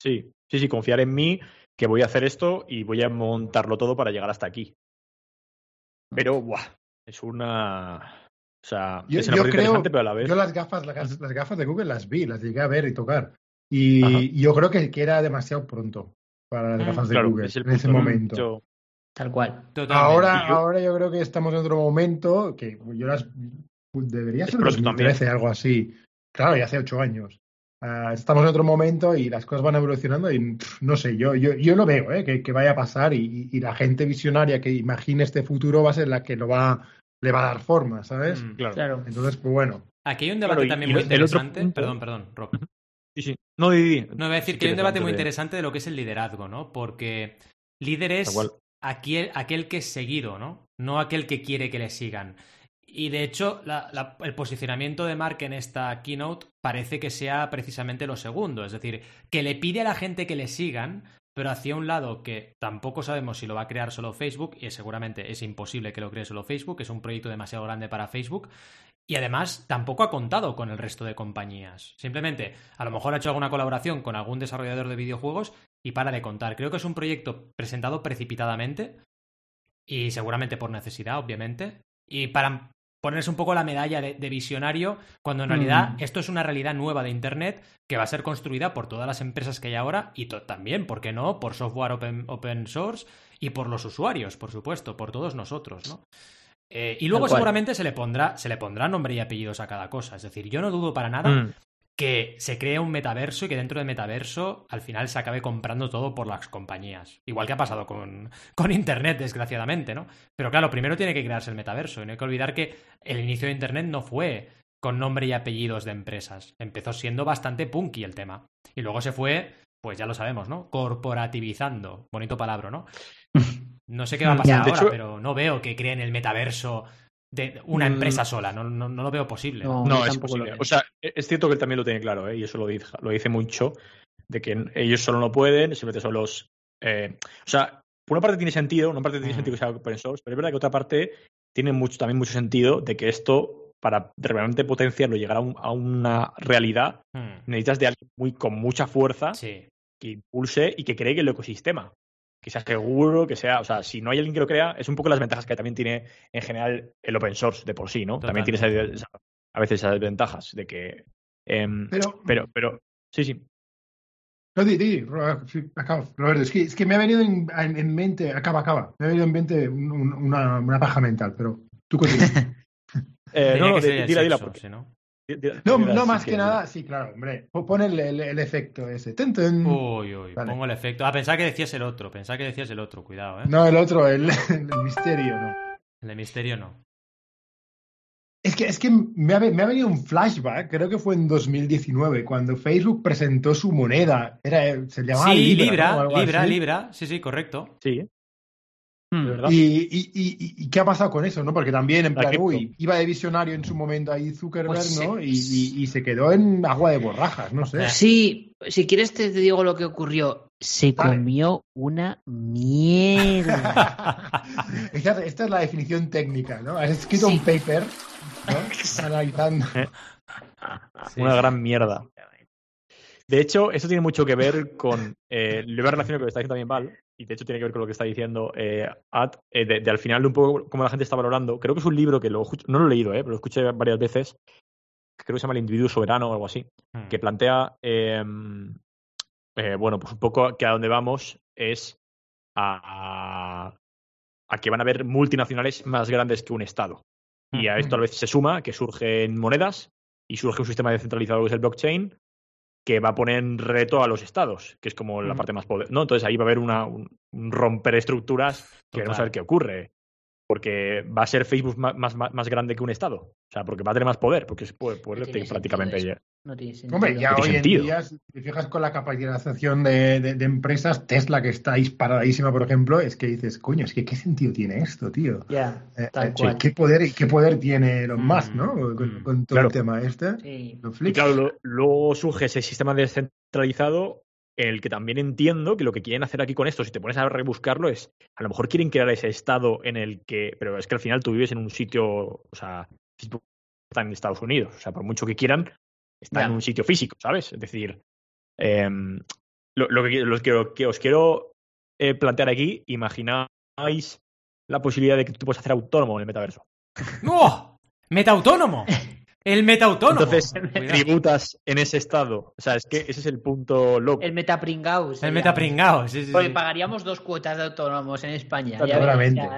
Sí, sí, sí, confiar en mí, que voy a hacer esto y voy a montarlo todo para llegar hasta aquí. Pero, ¡buah! Es una. O sea, es una yo creo, pero a la vez. Yo las gafas, las, gafas de Google las vi, las llegué a ver y tocar. Y yo creo que, que, era demasiado pronto para las mm, gafas de Google en ese momento. Tal cual. Ahora, ahora yo creo que estamos en otro momento que yo las debería ser 2013, algo así. Claro, ya hace ocho años. Ah, estamos en otro momento y las cosas van evolucionando y no sé, yo, yo, yo lo veo, ¿eh? que, que, vaya a pasar y, y, la gente visionaria que imagine este futuro va a ser la que lo va, le va a dar forma, ¿sabes? Mm, claro. Entonces, pues bueno. Aquí hay un debate también muy interesante. Perdón, perdón, Rob. Sí, sí. No, di, No, voy a decir que hay un debate muy interesante de lo que es el liderazgo, ¿no? Porque líder es aquel, aquel que es seguido, ¿no? No aquel que quiere que le sigan. Y de hecho, el posicionamiento de Mark en esta keynote parece que sea precisamente lo segundo. Es decir, que le pide a la gente que le sigan, pero hacia un lado que tampoco sabemos si lo va a crear solo Facebook, y seguramente es imposible que lo cree solo Facebook, es un proyecto demasiado grande para Facebook, y además tampoco ha contado con el resto de compañías. Simplemente, a lo mejor ha hecho alguna colaboración con algún desarrollador de videojuegos y para de contar. Creo que es un proyecto presentado precipitadamente y seguramente por necesidad, obviamente. Y para ponerse un poco la medalla de, visionario, cuando en realidad mm. esto es una realidad nueva de Internet que va a ser construida por todas las empresas que hay ahora y también, ¿por qué no?, por software open, open source y por los usuarios, por supuesto, por todos nosotros, ¿no? Eh, y luego seguramente se le pondrá, se le pondrá nombre y apellidos a cada cosa. Es decir, yo no dudo para nada mm. que se cree un metaverso y que dentro del metaverso al final se acabe comprando todo por las compañías. Igual que ha pasado con, con Internet, desgraciadamente, ¿no? Pero claro, primero tiene que crearse el metaverso. Y no hay que olvidar que el inicio de Internet no fue con nombre y apellidos de empresas. Empezó siendo bastante punky el tema. Y luego se fue, pues ya lo sabemos, ¿no? Corporativizando. Bonito palabra, ¿no? No sé qué va a mm, pasar ahora, pero no veo que creen el metaverso de una mm. empresa sola. No, no, lo veo posible. No, es posible. O sea, e-, es cierto que él también lo tiene claro, ¿eh? y eso lo dice, lo dice mucho, de que ellos solo no pueden, simplemente son los... Eh, o sea, por una parte tiene sentido, una parte tiene mm. sentido que sea open source, pero es verdad que otra parte tiene mucho, también mucho sentido de que esto, para realmente potenciarlo y llegar a, una realidad, necesitas de alguien muy, con mucha fuerza que impulse y que cree que el ecosistema que sea seguro, que sea, o sea, si no hay alguien que lo crea, es un poco las ventajas que también tiene en general el open source de por sí, ¿no? También tiene a veces esas desventajas de que... Em, pero, pero, pero, sí, sí. No, di, di, acaba, Roberto, es que, es que me ha venido en, en, mente, acaba, acaba, me ha venido en mente una, una paja mental, pero tú continúa. eh, no, no, dila, dila, porque, ¿no? No, no más que, nada, sí, claro, hombre. Pon el, el, efecto ese. Uy, uy, pongo el efecto. Ah, pensaba que decías el otro, pensaba que decías el otro, cuidado, ¿eh? No, el otro, el, misterio, no. El de misterio no. Es que, es que me, ha, me ha venido un flashback, creo que fue en 2019, cuando Facebook presentó su moneda. Era, se llamaba sí, Libra. Libra, Libra, Libra, sí, sí, correcto. Sí. Hmm. Y, y, qué ha pasado con eso? ¿no? Porque también, en plan, uy, iba de visionario en su momento ahí Zuckerberg, pues ¿no? Y, se quedó en agua de borrajas, no sé. Sí, si quieres te digo lo que ocurrió. Se comió una mierda. esta, es la definición técnica, ¿no? Has escrito un paper, ¿no? Analizando. Una gran mierda. De hecho, eso tiene mucho que ver con. Eh, lo iba a relacionar con lo que está diciendo también Val, y de hecho tiene que ver con lo que está diciendo eh, Ad, eh, de, al final de un poco cómo la gente está valorando. Creo que es un libro que lo, no lo he leído, eh, pero lo escuché varias veces. Creo que se llama El individuo soberano o algo así, hmm. que plantea, em, eh, bueno, pues un poco que a dónde vamos es a, a, que van a haber multinacionales más grandes que un Estado. Y a esto a hmm. veces se suma que surgen monedas y surge un sistema descentralizado que es el blockchain que va a poner en reto a los estados, que es como la parte más poder, ¿no? Entonces ahí va a haber una, un, romper estructuras que vamos a ver qué ocurre. Porque va a ser Facebook más, más, más, grande que un estado. O sea, porque va a tener más poder, porque es poder, prácticamente ya. No tiene sentido. Hombre, ya hoy en día, si te fijas con la capitalización de, de, empresas, Tesla, que está disparadísima, por ejemplo, es que dices, coño, es que qué sentido tiene esto, tío. Ya, eh, eh, ¿qué, poder, ¿Qué poder tiene Elon mm, Musk, ¿no? Con, mm. todo el tema este. Sí. Y claro, luego surge ese sistema descentralizado en el que también entiendo que lo que quieren hacer aquí con esto, si te pones a rebuscarlo, es a lo mejor quieren crear ese estado en el que, pero es que al final tú vives en un sitio, o sea, están en Estados Unidos, o sea, por mucho que quieran, está en un sitio físico, ¿sabes? Es decir, em, lo, que, que, os quiero eh, plantear aquí, imagináis la posibilidad de que tú puedas hacer autónomo en el metaverso. ¡No! ¡Metaautónomo! El metaautónomo. Entonces, tributas en ese estado. O sea, es que ese es el punto loco. El metapringaus. El metapringaus, sí, sí. Porque pagaríamos dos cuotas de autónomos en España. Totalmente.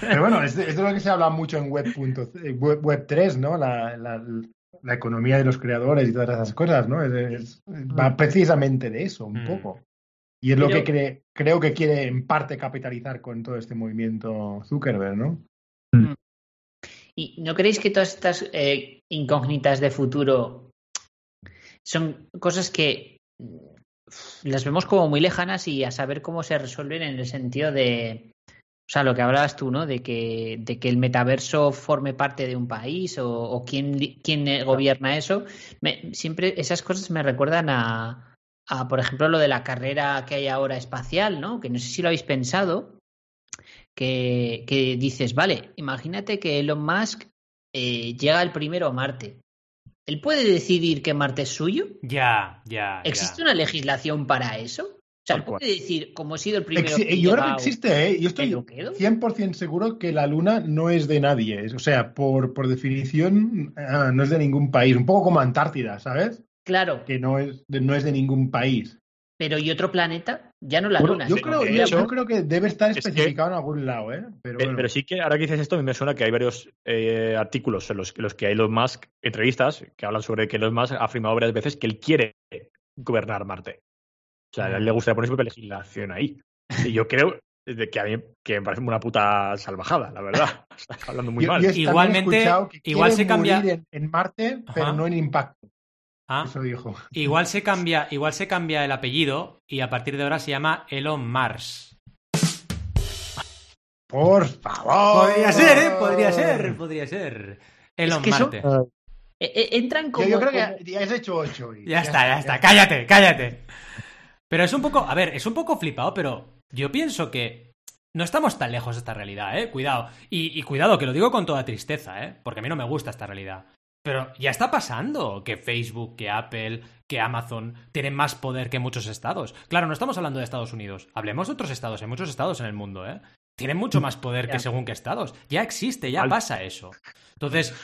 Pero bueno, es de, lo que se habla mucho en web, web, 3, ¿no? La, la economía de los creadores y todas esas cosas, ¿no? va mm. precisamente de eso, un mm. poco. Y es lo que creo que quiere en parte capitalizar con todo este movimiento Zuckerberg, ¿no? Mm. ¿Y no creéis que todas estas eh, incógnitas de futuro son cosas que las vemos como muy lejanas y a saber cómo se resuelven en el sentido de, o sea, lo que hablabas tú, ¿no? De que, de que el metaverso forme parte de un país o, quién, quién gobierna eso. siempre esas cosas me recuerdan a, a, por ejemplo, lo de la carrera que hay ahora espacial, ¿no? Que no sé si lo habéis pensado, que, que dices, vale, imagínate que Elon Musk eh, llega el primero a Marte. ¿Él puede decidir que Marte es suyo? Ya, ya. ¿Existe una legislación para eso? O sea, puede decir, como he sido el primero. yo creo que existe, ¿eh? Yo estoy 100% seguro que la luna no es de nadie. O sea, por, por definición, ah, no es de ningún país. Un poco como Antártida, ¿sabes? Claro. Que no es de, no es de ningún país. Pero ¿y otro planeta? Ya no la luna. Yo, creo, yo, creo, que debe estar especificado en algún lado, ¿eh? Pero, pero, sí que ahora que dices esto, me suena que hay varios eh, artículos en los, los que Elon Musk, entrevistas, que hablan sobre que Elon Musk ha afirmado varias veces que él quiere gobernar Marte. O sea, a él le gustaría poner su propia legislación ahí. Y yo creo que a mí que me parece una puta salvajada, la verdad. Estás hablando muy mal. Igualmente, igual se cambia en, Marte, pero no en impacto. Ah, Eso dijo. Igual se cambia, igual se cambia el apellido y a partir de ahora se llama Elon Mars. Por favor. Podría ser, ¿eh? Podría ser, podría ser. Elon Marte. Eh, eh, entran como. Yo, creo que ya has hecho ocho. ya, está, ya, está. Cállate, cállate. Pero es un poco. A ver, es un poco flipado, pero yo pienso que. No estamos tan lejos de esta realidad, ¿eh? Cuidado. Y, y cuidado, que lo digo con toda tristeza, ¿eh? Porque a mí no me gusta esta realidad. Pero ya está pasando que Facebook, que Apple, que Amazon tienen más poder que muchos estados. Claro, no estamos hablando de Estados Unidos. Hablemos de otros estados. Hay muchos estados en el mundo, ¿eh? Tienen mucho más poder que según qué estados. Ya existe, ya pasa eso. Entonces,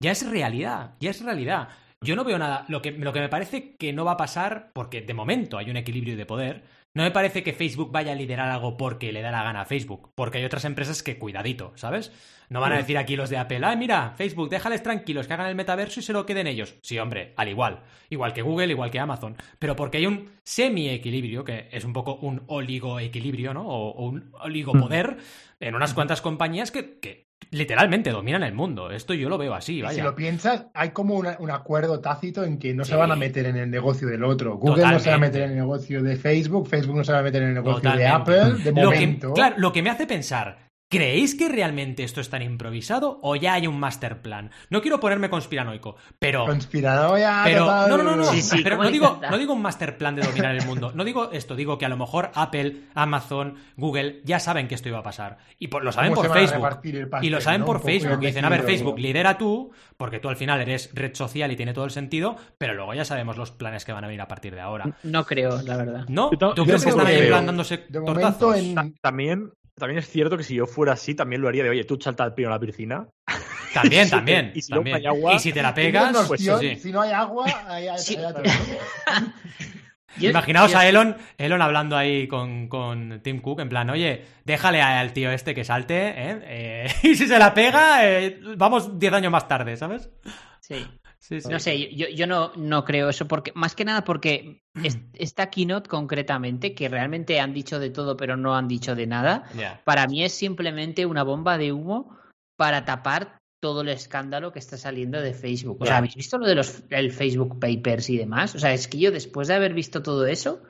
ya es realidad, ya es realidad. Yo no veo nada. Lo que, lo que me parece que no va a pasar, porque de momento hay un equilibrio de poder, no me parece que Facebook vaya a liderar algo porque le da la gana a Facebook, porque hay otras empresas que cuidadito, ¿sabes? No van a decir aquí los de Apple, ah, mira, Facebook, déjales tranquilos, que hagan el metaverso y se lo queden ellos. Sí, hombre, al igual. Igual que Google, igual que Amazon. Pero porque hay un semi-equilibrio, que es un poco un oligoequilibrio, ¿no? O, un oligopoder en unas cuantas compañías que, que, literalmente dominan el mundo. Esto yo lo veo así, vaya. Si lo piensas, hay como un acuerdo tácito en que no se van a meter en el negocio del otro. Google no se va a meter en el negocio de Facebook, Facebook no se va a meter en el negocio de Apple, de momento. claro, lo que me hace pensar, ¿Creéis que realmente esto es tan improvisado o ya hay un master plan? No quiero ponerme conspiranoico, pero. Conspiranoia. Pero. No, no, no, no. pero no digo, no digo un master plan de dominar el mundo. No digo esto. Digo que a lo mejor Apple, Amazon, Google ya saben que esto iba a pasar. Y lo saben por Facebook. y lo saben por Facebook. Y dicen, a ver, Facebook, lidera tú, porque tú al final eres red social y tiene todo el sentido, pero luego ya sabemos los planes que van a venir a partir de ahora. No creo, la verdad. ¿No? ¿Tú crees que están ahí dándose tortazos? También también es cierto que si yo fuera así, también lo haría de, oye, tú salta al pino a la piscina. También, también. y, si también. agua, y si te la pegas, pues sí. Si no hay agua, hay, Imaginaos a Elon, Elon hablando ahí con, con, Tim Cook, en plan, oye, déjale al tío este que salte, ¿eh? eh y si se la pega, eh, vamos 10 años más tarde, ¿sabes? Sí. No sé, yo, yo no, no, creo eso, porque más que nada porque esta keynote concretamente, que realmente han dicho de todo pero no han dicho de nada, para mí es simplemente una bomba de humo para tapar todo el escándalo que está saliendo de Facebook. O sea, ¿habéis visto lo de los el Facebook Papers y demás? O sea, es que yo después de haber visto todo eso,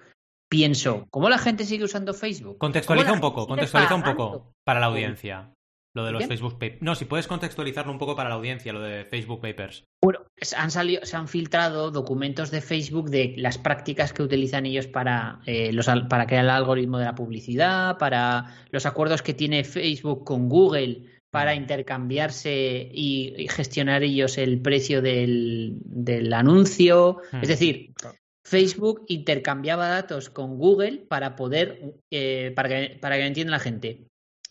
pienso, ¿cómo la gente sigue usando Facebook? Contextualiza un poco, contextualiza un poco para la audiencia. Lo de los Facebook Papers. No, si puedes contextualizarlo un poco para la audiencia, lo de Facebook Papers. Bueno, han salido, se han filtrado documentos de Facebook de las prácticas que utilizan ellos para, eh, los, para crear el algoritmo de la publicidad, para los acuerdos que tiene Facebook con Google para mm. intercambiarse y, gestionar ellos el precio del, anuncio. Mm. Es decir, Facebook intercambiaba datos con Google para poder, eh, para, que, para que entienda la gente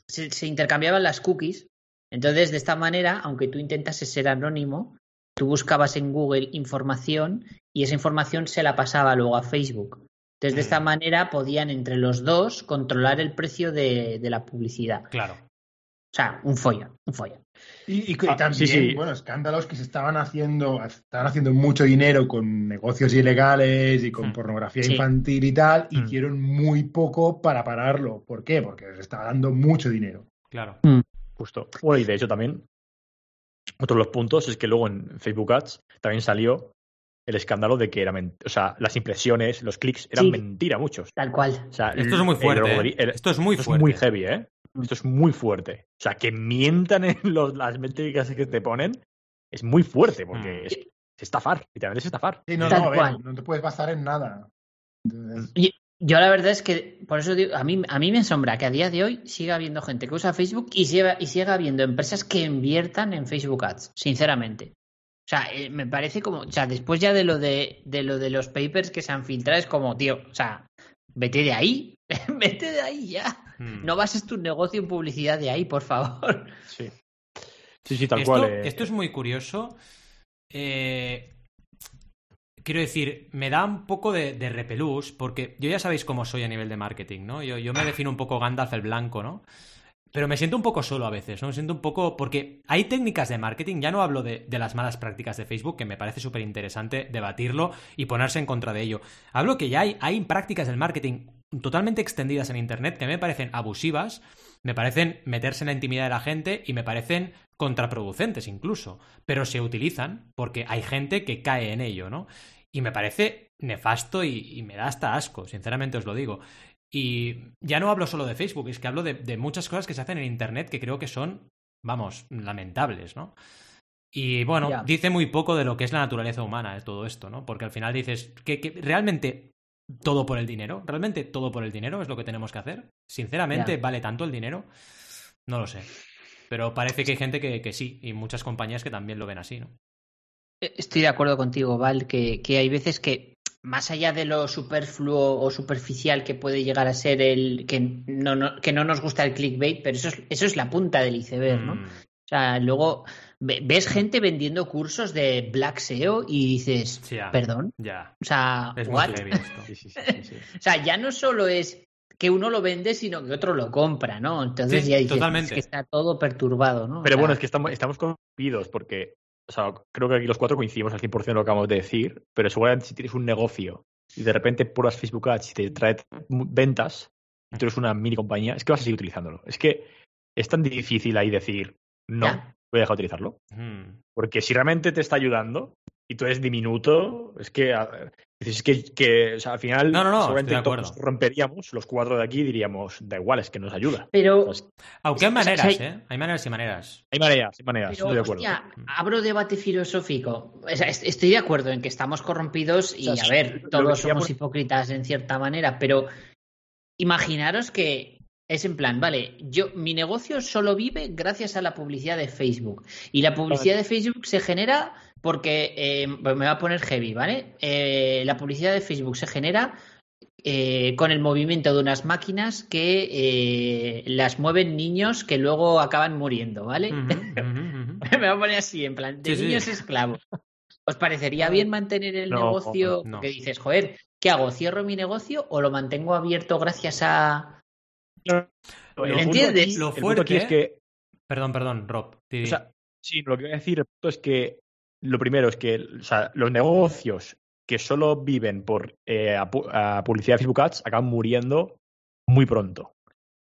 se, intercambiaban las cookies. Entonces, de esta manera, aunque tú intentases ser anónimo, tú buscabas en Google información y esa información se la pasaba luego a Facebook. Entonces, de esta mm. manera podían entre los dos controlar el precio de, la publicidad. Claro. O sea, un follón, un follón. Y, ah, también, bueno, escándalos que se estaban haciendo, estaban haciendo mucho dinero con negocios ilegales y con mm. pornografía infantil y tal, mm. hicieron muy poco para pararlo. ¿Por qué? Porque les estaba dando mucho dinero. Claro. Mm. Justo. Bueno, y de hecho también, otro de los puntos es que luego en Facebook Ads también salió el escándalo de que era o sea, las impresiones, los clics eran mentira muchos. Tal cual. esto es muy fuerte. ¿eh? Esto es muy fuerte. Es muy heavy, ¿eh? Esto es muy fuerte. O sea, que mientan en las métricas que te ponen es muy fuerte porque mm. es, estafar, literalmente es estafar. Sí, no, no, no te puedes basar en nada. yo la verdad es que, por eso digo, a mí, a mí me asombra que a día de hoy siga habiendo gente que usa Facebook y siga, y siga habiendo empresas que inviertan en Facebook Ads, sinceramente. O sea, eh, me parece como, o sea, después ya de lo de, de lo de los papers que se han filtrado, es como, tío, o sea, vete de ahí, vete de ahí ya. Hmm. No bases tu negocio en publicidad de ahí, por favor. Sí. Sí, sí, tal esto, cual. Esto es muy curioso. Eh, quiero decir, me da un poco de, de, repelús, porque yo ya sabéis cómo soy a nivel de marketing, ¿no? Yo, yo me defino un poco Gandalf el blanco, ¿no? Pero me siento un poco solo a veces, ¿no? Me siento un poco. Porque hay técnicas de marketing, ya no hablo de, de las malas prácticas de Facebook, que me parece súper interesante debatirlo y ponerse en contra de ello. Hablo que ya hay, hay prácticas del marketing totalmente extendidas en Internet que me parecen abusivas, me parecen meterse en la intimidad de la gente y me parecen contraproducentes incluso, pero se utilizan porque hay gente que cae en ello, ¿no? Y me parece nefasto y, me da hasta asco, sinceramente os lo digo. Y ya no hablo solo de Facebook, es que hablo de, muchas cosas que se hacen en Internet que creo que son, vamos, lamentables, ¿no? Y bueno, dice muy poco de lo que es la naturaleza humana de todo esto, ¿no? Porque al final dices que, realmente todo por el dinero, realmente todo por el dinero es lo que tenemos que hacer. Sinceramente, ¿vale tanto el dinero? No lo sé. Pero parece que hay gente que, que, sí, y muchas compañías que también lo ven así, ¿no? Eh, estoy de acuerdo contigo, Val, que, que hay veces que, más allá de lo superfluo o superficial que puede llegar a ser el que no, no que no nos gusta el clickbait, pero eso es, eso es la punta del iceberg, ¿no? Mm. O sea, luego ves gente vendiendo cursos de Black SEO y dices, perdón. Ya. O sea, what? o sea, ya no solo es que uno lo vende, sino que otro lo compra, ¿no? Entonces ya dices, que está todo perturbado, ¿no? Pero bueno, es que estamos, estamos confidos porque, o sea, creo que aquí los cuatro coincidimos al 100% en lo que acabamos de decir, pero seguramente si tienes un negocio y de repente pruebas Facebook Ads y te trae ventas, y tú eres una mini compañía, es que vas a seguir utilizándolo. Es que es tan difícil ahí decir, no, voy a dejar de utilizarlo. Porque si realmente te está ayudando y tú eres diminuto, es que es que, que al final no, no, no, romperíamos los cuatro de aquí y diríamos, da igual, es que nos ayuda. Pero. Aunque hay maneras, ¿eh? Hay maneras y maneras. Hay maneras, hay maneras, estoy de acuerdo. abro debate filosófico. estoy de acuerdo en que estamos corrompidos y, a ver, todos somos hipócritas en cierta manera, pero imaginaros que es en plan, vale, yo mi negocio solo vive gracias a la publicidad de Facebook y la publicidad de Facebook se genera porque eh, me va a poner heavy, ¿vale? Eh, la publicidad de Facebook se genera eh, con el movimiento de unas máquinas que las mueven niños que luego acaban muriendo, ¿vale? me va a poner así, en plan, de niños esclavos. ¿Os parecería bien mantener el negocio? Que dices, joder, ¿qué hago? ¿Cierro mi negocio o lo mantengo abierto gracias a, ¿Me entiendes? lo fuerte es que. Perdón, perdón, Rob. sí, lo que voy a decir es que lo primero es que los negocios que solo viven por eh, publicidad de Facebook Ads acaban muriendo muy pronto.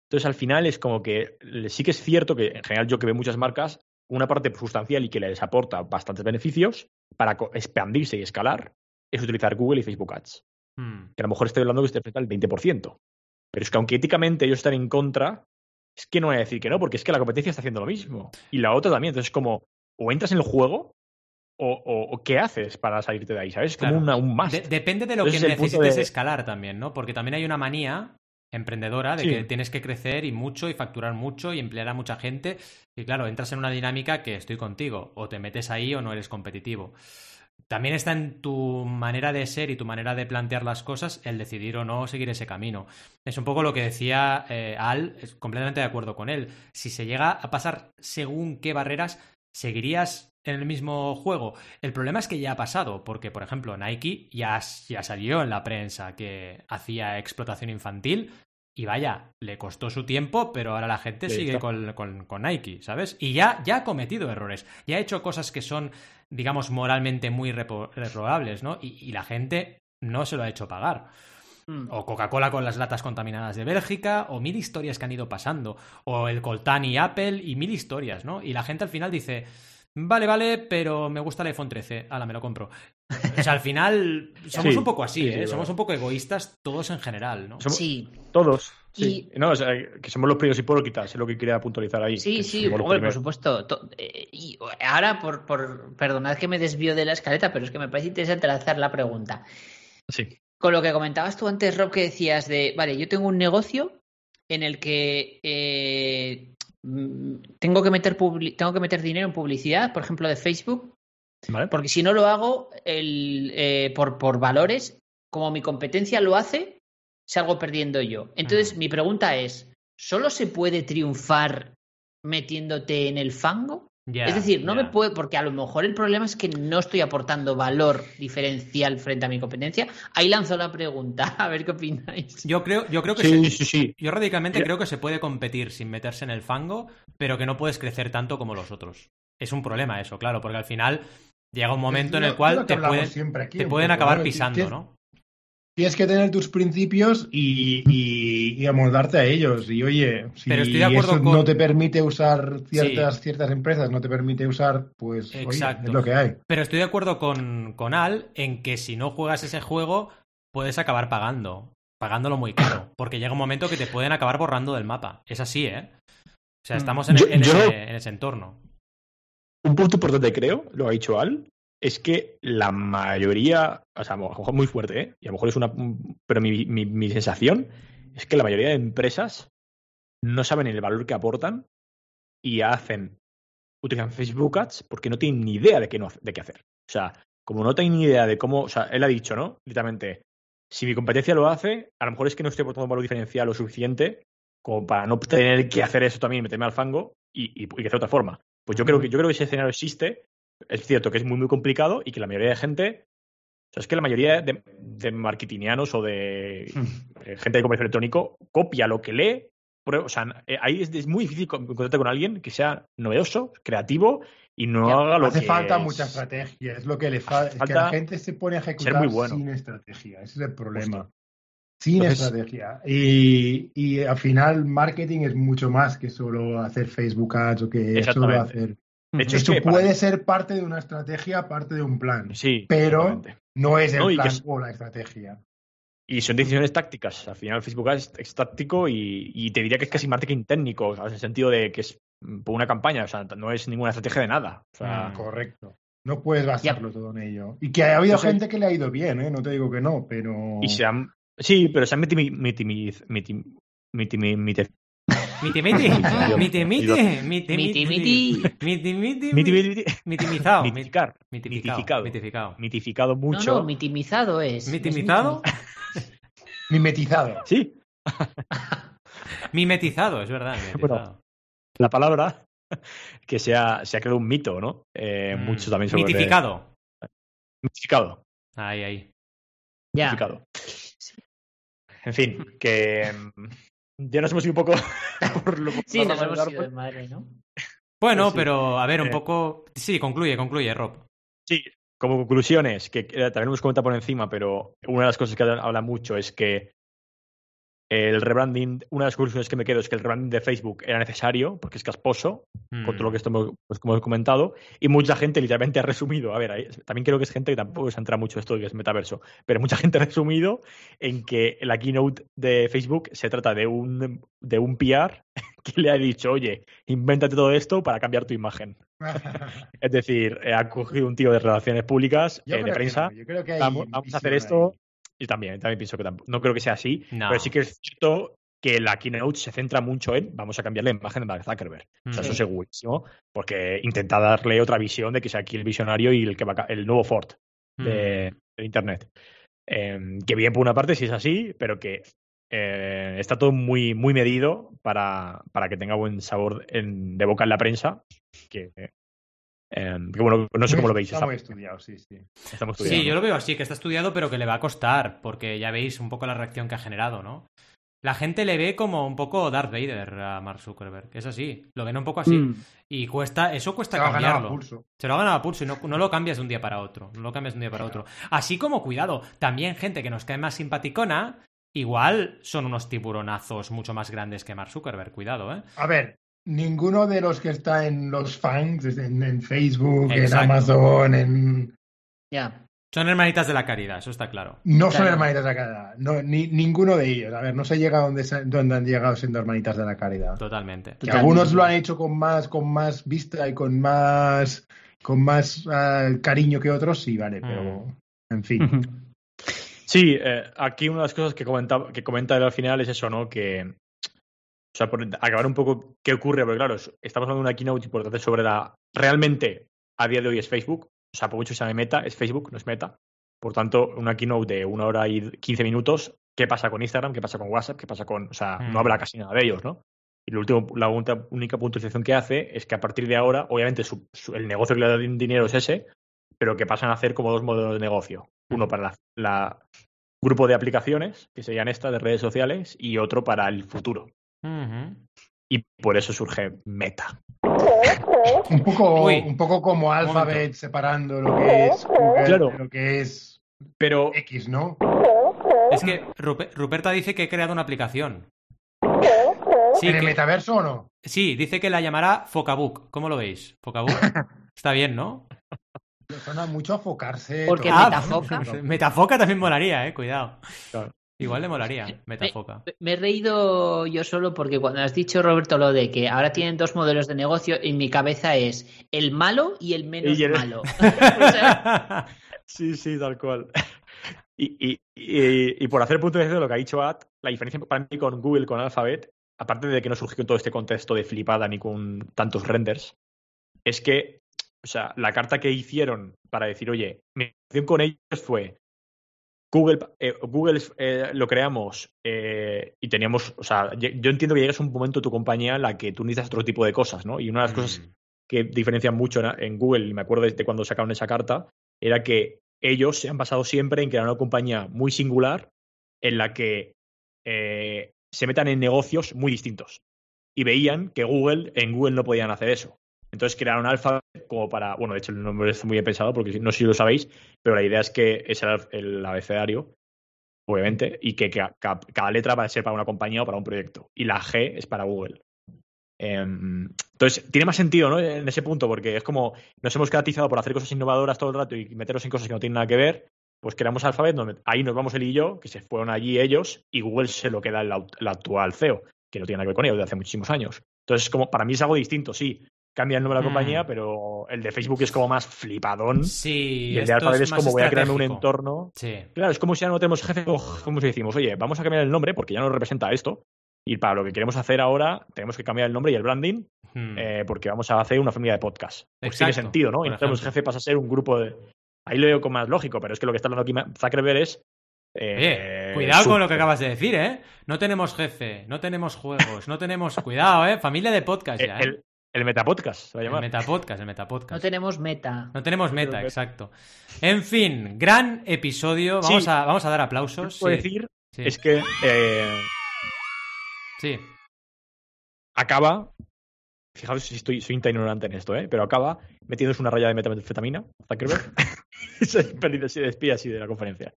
Entonces, al final es como que sí que es cierto que, en general, yo que veo muchas marcas, una parte sustancial y que les aporta bastantes beneficios para expandirse y escalar es utilizar Google y Facebook Ads. Hmm. Que a lo mejor estoy hablando que representa el 20%. Pero es que aunque éticamente ellos están en contra, es que no voy a decir que no, porque es que la competencia está haciendo lo mismo. Y la otra también. Entonces, como, o entras en el juego, o, qué haces para salirte de ahí, ¿sabes? Como un más. depende de lo que necesites escalar también, ¿no? Porque también hay una manía emprendedora de que tienes que crecer y mucho y facturar mucho y emplear a mucha gente. Y claro, entras en una dinámica que estoy contigo. O te metes ahí o no eres competitivo también está en tu manera de ser y tu manera de plantear las cosas el decidir o no seguir ese camino. Es un poco lo que decía eh, Al, es completamente de acuerdo con él. Si se llega a pasar según qué barreras, ¿seguirías en el mismo juego? El problema es que ya ha pasado, porque, por ejemplo, Nike ya, ya salió en la prensa que hacía explotación infantil. Y vaya, le costó su tiempo, pero ahora la gente sigue con, con, Nike, ¿sabes? Y ya, ya ha cometido errores, ya ha hecho cosas que son digamos, moralmente muy reprobables, ¿no? Y, la gente no se lo ha hecho pagar. Mm. O Coca-Cola con las latas contaminadas de Bélgica, o mil historias que han ido pasando, o el Coltán y Apple, y mil historias, ¿no? Y la gente al final dice, vale, vale, pero me gusta el iPhone 13, ala, me lo compro. O sea, al final somos un poco así, ¿eh? somos un poco egoístas todos en general, ¿no? sí. Todos. Sí. No, o sea, que somos los primeros hipócritas, es lo que quería puntualizar ahí. Sí, sí, por supuesto. Eh, y ahora, por, por, perdonad que me desvío de la escaleta, pero es que me parece interesante lanzar la pregunta. Sí. Con lo que comentabas tú antes, Rob, que decías de, vale, yo tengo un negocio en el que eh, tengo, que meter tengo que meter dinero en publicidad, por ejemplo, de Facebook, ¿Vale? porque si no lo hago el, eh, por, por valores, como mi competencia lo hace, salgo perdiendo yo. Entonces, mi pregunta es, ¿solo se puede triunfar metiéndote en el fango? Es decir, no me puede, porque a lo mejor el problema es que no estoy aportando valor diferencial frente a mi competencia. Ahí lanzo la pregunta, a ver qué opináis. Yo creo, yo creo que sí, sí, sí. Yo radicalmente creo que se puede competir sin meterse en el fango, pero que no puedes crecer tanto como los otros. Es un problema eso, claro, porque al final llega un momento en el cual te pueden, te pueden acabar pisando, ¿no? Tienes que tener tus principios y, y, amoldarte a ellos. Y oye, si eso no te permite usar ciertas, ciertas empresas, no te permite usar, pues Exacto. es lo que hay. Pero estoy de acuerdo con, con Al en que si no juegas ese juego, puedes acabar pagando. Pagándolo muy caro. Porque llega un momento que te pueden acabar borrando del mapa. Es así, ¿eh? O sea, mm. estamos en, en, en ese entorno. Un punto importante, creo, lo ha dicho Al, es que la mayoría, o sea, a lo mejor muy fuerte, ¿eh? y a lo mejor es una. Pero mi, mi, sensación es que la mayoría de empresas no saben el valor que aportan y hacen, utilizan Facebook Ads porque no tienen ni idea de qué, no, de qué hacer. O sea, como no tienen ni idea de cómo, o sea, él ha dicho, ¿no? Literalmente, si mi competencia lo hace, a lo mejor es que no estoy aportando valor diferencial lo suficiente como para no tener que hacer eso también y meterme al fango y, y, y que de otra forma. Pues yo creo que yo creo que ese escenario existe es cierto que es muy, muy complicado y que la mayoría de gente. O sea, es que la mayoría de, de marketingianos o de hmm. eh, gente de comercio electrónico copia lo que lee. o sea, eh, ahí es, muy difícil encontrarte con alguien que sea novedoso, creativo y no haga lo que. Hace falta mucha estrategia. Es lo que le falta. Es que la gente se pone a ejecutar sin estrategia. Ese es el problema. Sin estrategia. Y, y, al final, marketing es mucho más que solo hacer Facebook Ads o que solo hacer de hecho, Esto puede ser parte de una estrategia, parte de un plan. Sí. Pero no es el plan o la estrategia. Y son decisiones tácticas. Al final, Facebook es, táctico y, te diría que es casi marketing técnico, en el sentido de que es por una campaña, o sea, no es ninguna estrategia de nada. Mm, correcto. No puedes basarlo todo en ello. Y que ha habido gente que le ha ido bien, ¿eh? no te digo que no, pero. Y se han... Sí, pero se han metido Miti miti, miti miti, miti miti, miti miti, mitimizado, mitificar, mitificado, mitificado, mitificado mucho. No, no, mitimizado es. ¿Mitimizado? Mimetizado. Sí. Mimetizado, es verdad. Bueno, la palabra que se ha, se ha creado un mito, ¿no? Eh, mm. Mucho también sobre. Mitificado. Mitificado. Ahí, ahí. Ya. Mitificado. En fin, que ya nos hemos ido un poco por lo Sí, nos hemos ido de madre, ¿no? Bueno, pues pero a ver, un poco. Sí, concluye, concluye, Rob. Sí, como conclusiones, que también hemos comentado por encima, pero una de las cosas que habla mucho es que el rebranding, una de las conclusiones que me quedo es que el rebranding de Facebook era necesario porque es casposo, por todo lo que estamos, pues, como hemos comentado, y mucha gente literalmente ha resumido, a ver, también creo que es gente que tampoco se entra mucho esto de que es metaverso, pero mucha gente ha resumido en que la keynote de Facebook se trata de un, de un PR que le ha dicho, oye, invéntate todo esto para cambiar tu imagen. es decir, ha cogido un tío de relaciones públicas, eh, de prensa, vamos, vamos a hacer esto, yo también, también pienso que no creo que sea así, pero sí que es cierto que la keynote se centra mucho en vamos a cambiar la imagen de Mark Zuckerberg. O sea, eso es segurísimo, porque intenta darle otra visión de que sea aquí el visionario y el que va el nuevo Ford de, Internet. Em, que bien por una parte sí es así, pero que eh, está todo muy, muy medido para, para que tenga buen sabor en, de boca en la prensa, que Em, bueno, no sé cómo lo veis. Está muy estudiado, sí, sí. Sí, yo lo veo así, que está estudiado, pero que le va a costar, porque ya veis un poco la reacción que ha generado, ¿no? La gente le ve como un poco Darth Vader a Mark Zuckerberg. Es así. Lo ven un poco así. Mm. Y cuesta, eso cuesta cambiarlo. Se lo ha ganado a pulso y no, no, lo cambias de un día para otro. No lo cambias de un día para otro. Así como, cuidado, también gente que nos cae más simpaticona, igual son unos tiburonazos mucho más grandes que Mark Zuckerberg. Cuidado, ¿eh? A ver, ninguno de los que está en los fans, en, Facebook, en Amazon, en... Ya. Son hermanitas de la caridad, eso está claro. No son hermanitas de la caridad, no, ni, ninguno de ellos. A ver, no se llega donde, donde han llegado siendo hermanitas de la caridad. Totalmente. algunos lo han hecho con más, con más vista y con más, con más ah, cariño que otros, sí, vale, pero mm. en fin. Sí, eh, aquí una de las cosas que comenta, que comenta él al final es eso, ¿no? Que o sea, por acabar un poco qué ocurre, porque claro, estamos hablando de una keynote importante sobre la. Realmente, a día de hoy es Facebook. O sea, por mucho se llame meta, es Facebook, no es meta. Por tanto, una keynote de una hora y quince minutos qué pasa con Instagram, qué pasa con WhatsApp, qué pasa con. O sea, no mm. habla casi nada de ellos, ¿no? Y lo último, la única puntualización que hace es que a partir de ahora, obviamente, el negocio que le da dinero es ese, pero que pasan a hacer como dos modelos de negocio. Uno para la, grupo de aplicaciones, que serían estas de redes sociales, y otro para el futuro. Y por eso surge Meta. Un poco, un poco como Alphabet separando lo que es Google lo que es pero, X, ¿no? Es que Ruperta dice que ha creado una aplicación. ¿En el metaverso o no? Sí, dice que la llamará Focabook. ¿Cómo lo veis? Focabook. Está bien, ¿no? suena mucho a focarse. Porque Metafoca. Metafoca también molaría, eh. Cuidado. Igual le molaría, Metafoca. Me, he reído yo solo porque cuando has dicho, Roberto, lo de que ahora tienen dos modelos de negocio, en mi cabeza es el malo y el menos malo. Sí, sí, tal cual. Y, y, por hacer punto de lo que ha dicho Ad, la diferencia para mí con Google, con Alphabet, aparte de que no surgió todo este contexto de flipada ni con tantos renders, es que, o sea, la carta que hicieron para decir, oye, mi relación con ellos fue Google, eh, Google eh, lo creamos eh, y teníamos, o sea, yo entiendo que llegas a un momento tu compañía en la que tú necesitas otro tipo de cosas, ¿no? Y una de las cosas mm. que diferencian mucho en Google, y me acuerdo de cuando sacaron esa carta, era que ellos se han basado siempre en crear una compañía muy singular en la que eh, se metan en negocios muy distintos. Y veían que Google, en Google no podían hacer eso. Entonces crearon Alphabet como para, bueno, de hecho el nombre está muy bien pensado porque no sé si lo sabéis, pero la idea es que es el abecedario, obviamente, y que cada letra va a ser para una compañía o para un proyecto. Y la G es para Google. Em, entonces, tiene más sentido, ¿no? En ese punto, porque es como nos hemos caracterizado por hacer cosas innovadoras todo el rato y meternos en cosas que no tienen nada que ver. Pues creamos Alphabet, ahí nos vamos él y yo, que se fueron allí ellos, y Google se lo queda el, actual CEO, que no tiene nada que ver con ellos de hace muchísimos años. Entonces, como para mí es algo distinto, sí. Cambia el nombre de la mm. compañía, pero el de Facebook es como más flipadón. Sí, y el de Alphabet es, como voy a crearme un entorno. Sí. Claro, es como si ya no tenemos jefe, como si decimos, oye, vamos a cambiar el nombre porque ya no representa esto. Y para lo que queremos hacer ahora, tenemos que cambiar el nombre y el branding, hmm. eh, porque vamos a hacer una familia de podcast. Pues tiene sentido, ¿no? Y tenemos jefe pasa a ser un grupo de. Ahí lo veo como más lógico, pero es que lo que está hablando aquí Zuckerberg es. Eh, cuidado con lo que acabas de decir, ¿eh? No tenemos jefe, no tenemos juegos, no tenemos. Cuidado, ¿eh? Familia de podcast ya, ¿eh? El, Metapodcast, se va a llamar. El Metapodcast, el Metapodcast. No tenemos meta. No tenemos meta, exacto. En fin, gran episodio. Vamos, a, vamos a dar aplausos. Puedo decir es que eh, Sí. Acaba. Fijaos si estoy, soy ignorante en esto, ¿eh? Pero acaba metiéndose una raya de metanfetamina, Zuckerberg. y se despide así de la conferencia.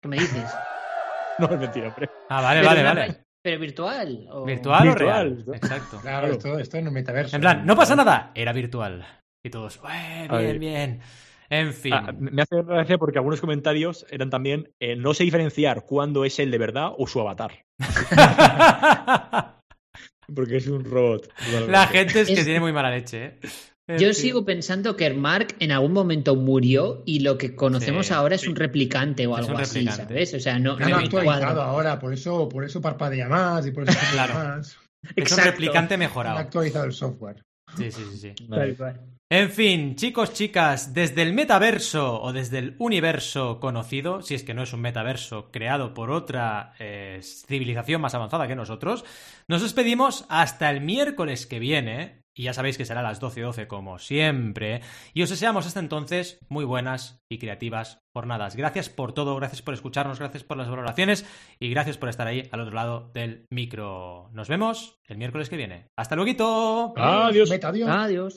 ¿Qué me dices? no es mentira, hombre. Ah, vale, vale, vale. ¿Pero virtual? O... ¿Virtual, o real? Exacto. Claro, Esto, esto en un metaverso. En plan, no pasa nada, era virtual. Y todos, bien, bien. En fin. Ah, me hace gracia porque algunos comentarios eran también eh, no sé diferenciar cuándo es el de verdad o su avatar. porque es un robot. La gente es que tiene muy mala leche. ¿eh? Yo sigo pensando que Mark en algún momento murió y lo que conocemos ahora es un replicante o algo así, ¿sabes? O sea, no, no actualizado ahora, por eso, por eso parpadea más y por eso claro. más. Es un replicante mejorado. Han actualizado el software. Sí, sí, sí. sí. En fin, chicos, chicas, desde el metaverso o desde el universo conocido, si es que no es un metaverso creado por otra eh, civilización más avanzada que nosotros, nos despedimos hasta el miércoles que viene, y ya sabéis que será a las 12.12 como siempre. Y os deseamos hasta entonces muy buenas y creativas jornadas. Gracias por todo, gracias por escucharnos, gracias por las valoraciones y gracias por estar ahí al otro lado del micro. Nos vemos el miércoles que viene. Hasta luego. Adiós. Adiós.